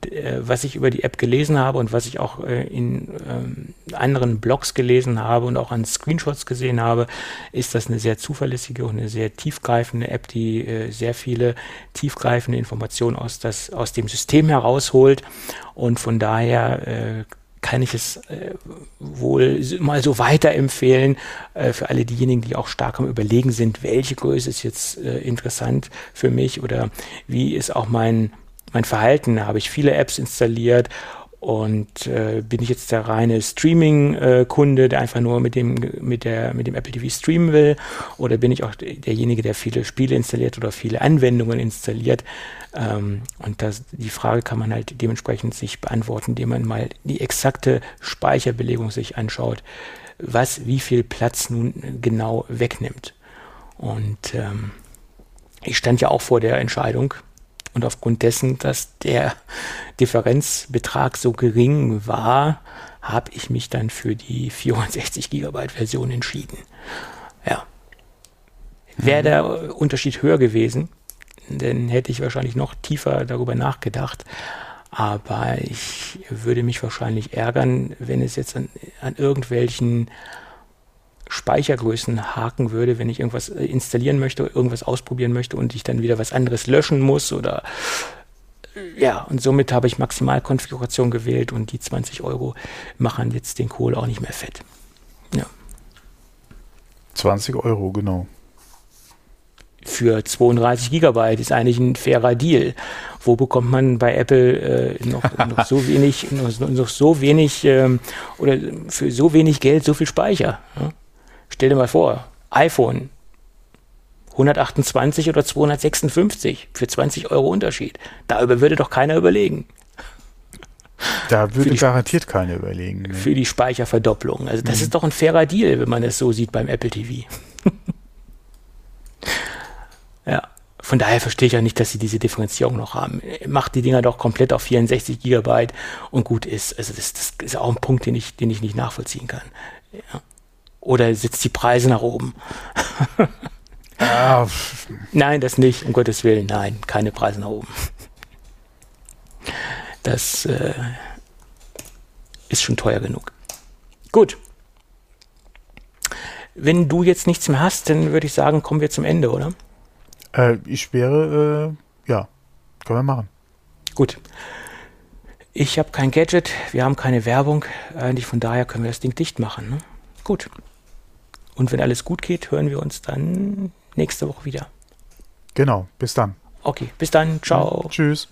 was ich über die App gelesen habe und was ich auch in ähm, anderen Blogs gelesen habe und auch an Screenshots gesehen habe, ist das eine sehr zuverlässige und eine sehr tiefgreifende App, die sehr viele tiefgreifende Informationen aus, das, aus dem System herausholt und von daher kann ich es äh, wohl mal so weiterempfehlen äh, für alle diejenigen, die auch stark am Überlegen sind, welche Größe ist jetzt äh, interessant für mich oder wie ist auch mein, mein Verhalten. Habe ich viele Apps installiert und äh, bin ich jetzt der reine Streaming-Kunde, der einfach nur mit dem, mit, der, mit dem Apple TV streamen will? Oder bin ich auch derjenige, der viele Spiele installiert oder viele Anwendungen installiert? Ähm, und das, die Frage kann man halt dementsprechend sich beantworten, indem man mal die exakte Speicherbelegung sich anschaut, was wie viel Platz nun genau wegnimmt. Und ähm, ich stand ja auch vor der Entscheidung, und aufgrund dessen, dass der Differenzbetrag so gering war, habe ich mich dann für die 64 GB Version entschieden. Ja. Wäre mhm. der Unterschied höher gewesen, dann hätte ich wahrscheinlich noch tiefer darüber nachgedacht. Aber ich würde mich wahrscheinlich ärgern, wenn es jetzt an, an irgendwelchen Speichergrößen haken würde, wenn ich irgendwas äh, installieren möchte, irgendwas ausprobieren möchte und ich dann wieder was anderes löschen muss oder äh, ja, und somit habe ich Maximalkonfiguration gewählt und die 20 Euro machen jetzt den Kohl auch nicht mehr fett. Ja. 20 Euro, genau. Für 32 Gigabyte ist eigentlich ein fairer Deal. Wo bekommt man bei Apple äh, noch, noch, so wenig, noch, noch so wenig ähm, oder für so wenig Geld so viel Speicher? Ja? Stell dir mal vor, iPhone 128 oder 256 für 20 Euro Unterschied. Darüber würde doch keiner überlegen. Da würde garantiert keiner überlegen. Ne? Für die Speicherverdopplung. Also das mhm. ist doch ein fairer Deal, wenn man es so sieht beim Apple TV. ja. Von daher verstehe ich ja nicht, dass sie diese Differenzierung noch haben. Macht die Dinger doch komplett auf 64 Gigabyte und gut ist. Also das, das ist auch ein Punkt, den ich, den ich nicht nachvollziehen kann. Ja. Oder setzt die Preise nach oben? ah. Nein, das nicht, um Gottes Willen. Nein, keine Preise nach oben. Das äh, ist schon teuer genug. Gut. Wenn du jetzt nichts mehr hast, dann würde ich sagen, kommen wir zum Ende, oder? Äh, ich wäre, äh, ja, können wir machen. Gut. Ich habe kein Gadget, wir haben keine Werbung. Eigentlich von daher können wir das Ding dicht machen. Ne? Gut. Und wenn alles gut geht, hören wir uns dann nächste Woche wieder. Genau, bis dann. Okay, bis dann. Ciao. Ja, tschüss.